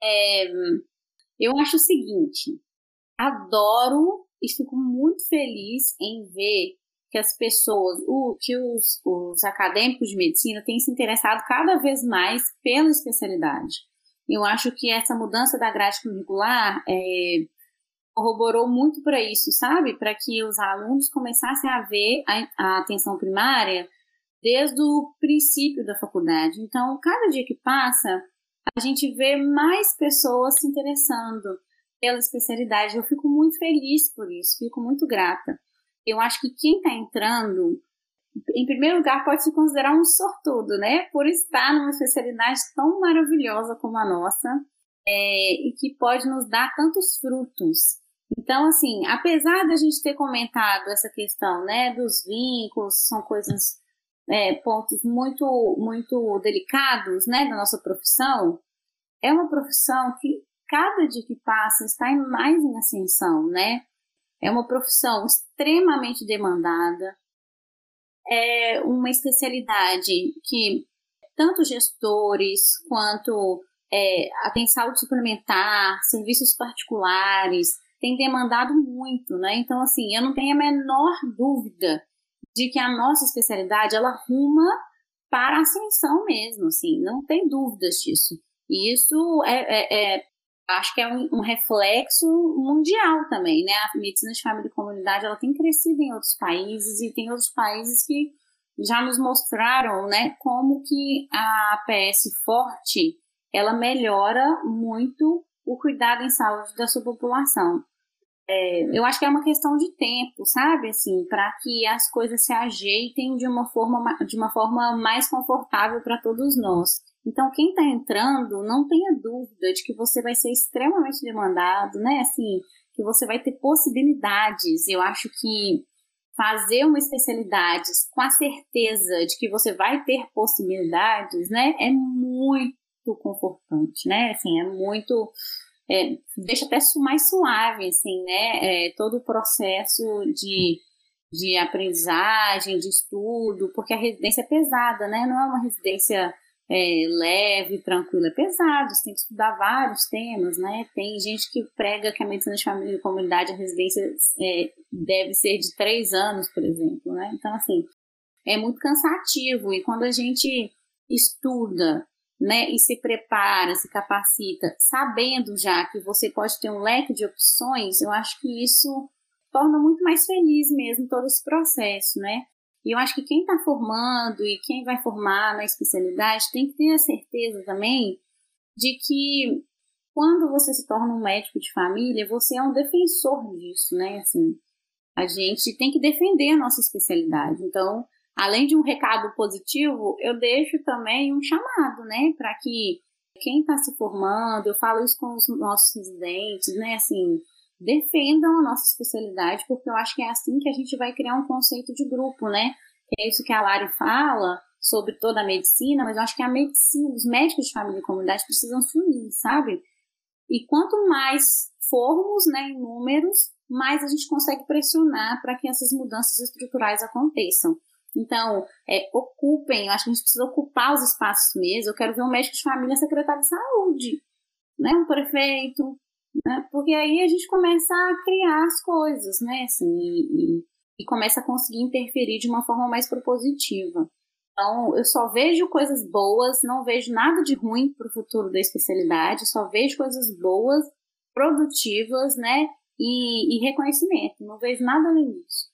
C: É, eu acho o seguinte, adoro e fico muito feliz em ver que as pessoas, o, que os, os acadêmicos de medicina têm se interessado cada vez mais pela especialidade. Eu acho que essa mudança da grade curricular é, corroborou muito para isso, sabe? Para que os alunos começassem a ver a, a atenção primária desde o princípio da faculdade. Então, cada dia que passa, a gente vê mais pessoas se interessando pela especialidade. Eu fico muito feliz por isso, fico muito grata. Eu acho que quem está entrando em primeiro lugar, pode se considerar um sortudo, né? Por estar numa especialidade tão maravilhosa como a nossa é, e que pode nos dar tantos frutos. Então, assim, apesar da gente ter comentado essa questão, né, dos vínculos, são coisas, é, pontos muito, muito delicados, né, da nossa profissão, é uma profissão que cada dia que passa está mais em ascensão, né? É uma profissão extremamente demandada, é uma especialidade que tanto gestores quanto é, tem saúde suplementar, serviços particulares, tem demandado muito, né? Então, assim, eu não tenho a menor dúvida de que a nossa especialidade, ela ruma para a ascensão mesmo, assim, não tem dúvidas disso. E isso é, é, é acho que é um, um, reflexo mundial também, né? A medicina de família e comunidade, ela tem crescido em outros países e tem outros países que já nos mostraram, né, como que a APS forte, ela melhora muito o cuidado em saúde da sua população. É, eu acho que é uma questão de tempo, sabe? Assim, para que as coisas se ajeitem de uma forma, de uma forma mais confortável para todos nós. Então, quem está entrando, não tenha dúvida de que você vai ser extremamente demandado, né? Assim, que você vai ter possibilidades. Eu acho que fazer uma especialidade com a certeza de que você vai ter possibilidades, né? É muito confortante, né? Assim, é muito é, deixa até mais suave, assim, né? É, todo o processo de, de aprendizagem, de estudo, porque a residência é pesada, né? Não é uma residência é, leve, tranquila, é pesado, você tem que estudar vários temas, né? Tem gente que prega que a medicina de família e comunidade, a residência é, deve ser de três anos, por exemplo, né? Então, assim, é muito cansativo e quando a gente estuda, né, e se prepara, se capacita, sabendo já que você pode ter um leque de opções, eu acho que isso torna muito mais feliz mesmo todo esse processo, né? E eu acho que quem está formando e quem vai formar na especialidade tem que ter a certeza também de que quando você se torna um médico de família, você é um defensor disso, né? Assim, a gente tem que defender a nossa especialidade. Então, além de um recado positivo, eu deixo também um chamado, né, para que quem está se formando, eu falo isso com os nossos residentes, né, assim, defendam a nossa especialidade, porque eu acho que é assim que a gente vai criar um conceito de grupo, né? É isso que a Lari fala sobre toda a medicina, mas eu acho que a medicina, os médicos de família e comunidade precisam se unir, sabe? E quanto mais formos né, em números, mais a gente consegue pressionar para que essas mudanças estruturais aconteçam. Então, é, ocupem, eu acho que a gente precisa ocupar os espaços mesmo. Eu quero ver um médico de família secretário de saúde, né? um prefeito, né? Porque aí a gente começa a criar as coisas, né? Assim, e, e começa a conseguir interferir de uma forma mais propositiva. Então, eu só vejo coisas boas, não vejo nada de ruim para o futuro da especialidade, só vejo coisas boas, produtivas, né? E, e reconhecimento. Não vejo nada além disso.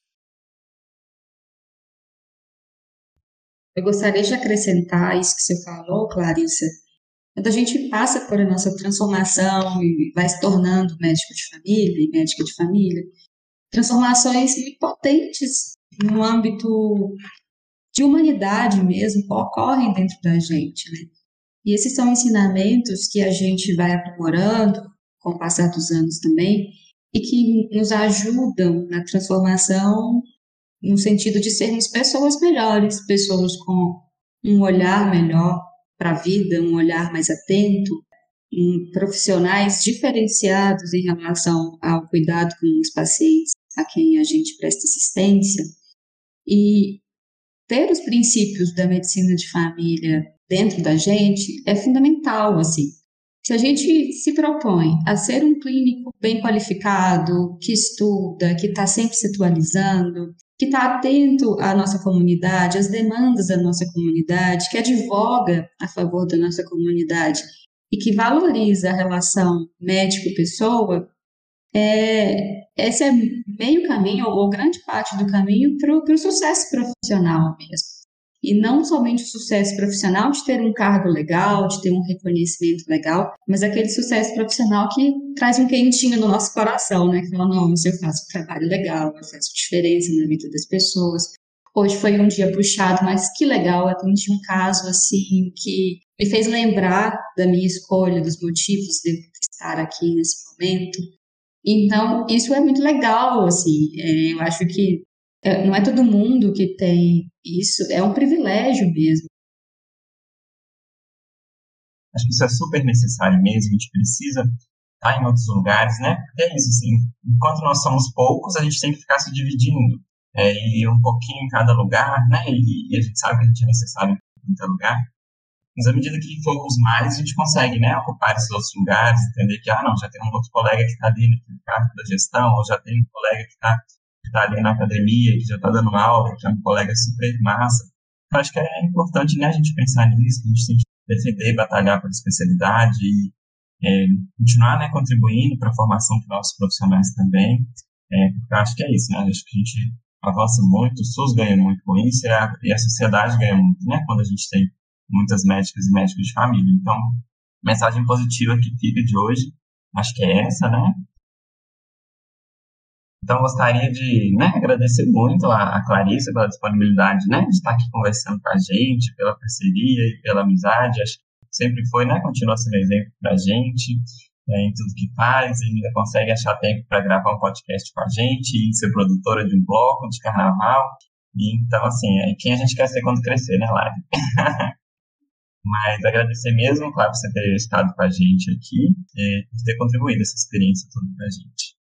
B: Eu gostaria de acrescentar isso que você falou, Clarissa, quando a gente passa por a nossa transformação e vai se tornando médico de família e médica de família, transformações muito potentes no âmbito de humanidade mesmo ocorrem dentro da gente, né? E esses são ensinamentos que a gente vai aprimorando com o passar dos anos também e que nos ajudam na transformação no sentido de sermos pessoas melhores, pessoas com um olhar melhor para a vida, um olhar mais atento, em profissionais diferenciados em relação ao cuidado com os pacientes a quem a gente presta assistência. E ter os princípios da medicina de família dentro da gente é fundamental, assim. Se a gente se propõe a ser um clínico bem qualificado, que estuda, que está sempre se atualizando, que está atento à nossa comunidade, às demandas da nossa comunidade, que advoga a favor da nossa comunidade e que valoriza a relação médico-pessoa, é, esse é meio caminho, ou grande parte do caminho, para o sucesso profissional mesmo. E não somente o sucesso profissional de ter um cargo legal, de ter um reconhecimento legal, mas aquele sucesso profissional que traz um quentinho no nosso coração, né? Que fala, nossa, eu faço um trabalho legal, eu faço diferença na vida das pessoas. Hoje foi um dia puxado, mas que legal, atendi um caso assim que me fez lembrar da minha escolha, dos motivos de estar aqui nesse momento. Então, isso é muito legal, assim, é, eu acho que é, não é todo mundo que tem isso, é um privilégio mesmo.
A: Acho que isso é super necessário mesmo, a gente precisa estar em outros lugares, né? Porque é isso, assim, enquanto nós somos poucos, a gente tem que ficar se dividindo é, e um pouquinho em cada lugar, né? E, e, a gente sabe que a gente é necessário em cada lugar. Mas à medida que formos mais, a gente consegue, né, ocupar esses outros lugares, entender que, ah, não, já tem um outro colega que está ali no cargo da gestão, ou já tem um colega que está que tá ali na academia, que já está dando aula, que é um colega super massa. Eu acho que é importante, né, a gente pensar nisso, a gente tem que defender, batalhar pela especialidade e é, continuar, né, contribuindo para a formação de nossos profissionais também, é, porque acho que é isso, né, acho que a gente avança muito, o SUS ganha muito com isso e a, e a sociedade ganha muito, né, quando a gente tem muitas médicas e médicos de família. Então, mensagem positiva que fica de hoje, acho que é essa, né? Então, gostaria de né, agradecer muito a, a pela disponibilidade né, de estar aqui conversando com a gente, pela parceria e pela amizade. Acho que sempre foi, né? Continua sendo exemplo para a gente é, em tudo que faz e ainda consegue achar tempo para gravar um podcast com a gente e ser produtora de um bloco de carnaval. E, então, assim, é quem a gente quer ser quando crescer, né, Lari? Mas agradecer mesmo, claro, por você ter estado com a gente aqui e por ter contribuído essa experiência toda para a gente.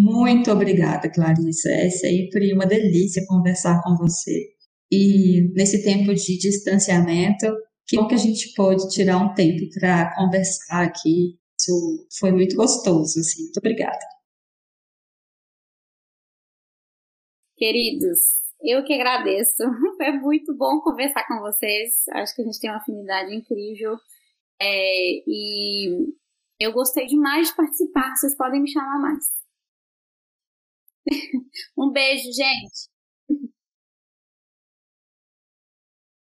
B: Muito obrigada, Clarissa. É sempre uma delícia conversar com você. E nesse tempo de distanciamento, que bom que a gente pôde tirar um tempo para conversar aqui. Isso foi muito gostoso, assim. Muito obrigada.
C: Queridos, eu que agradeço. É muito bom conversar com vocês. Acho que a gente tem uma afinidade incrível. É, e eu gostei demais de participar. Vocês podem me chamar mais. um beijo, gente.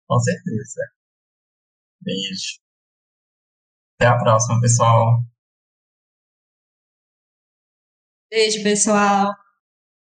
A: Com certeza. Beijo. Até a próxima, pessoal.
B: Beijo, pessoal.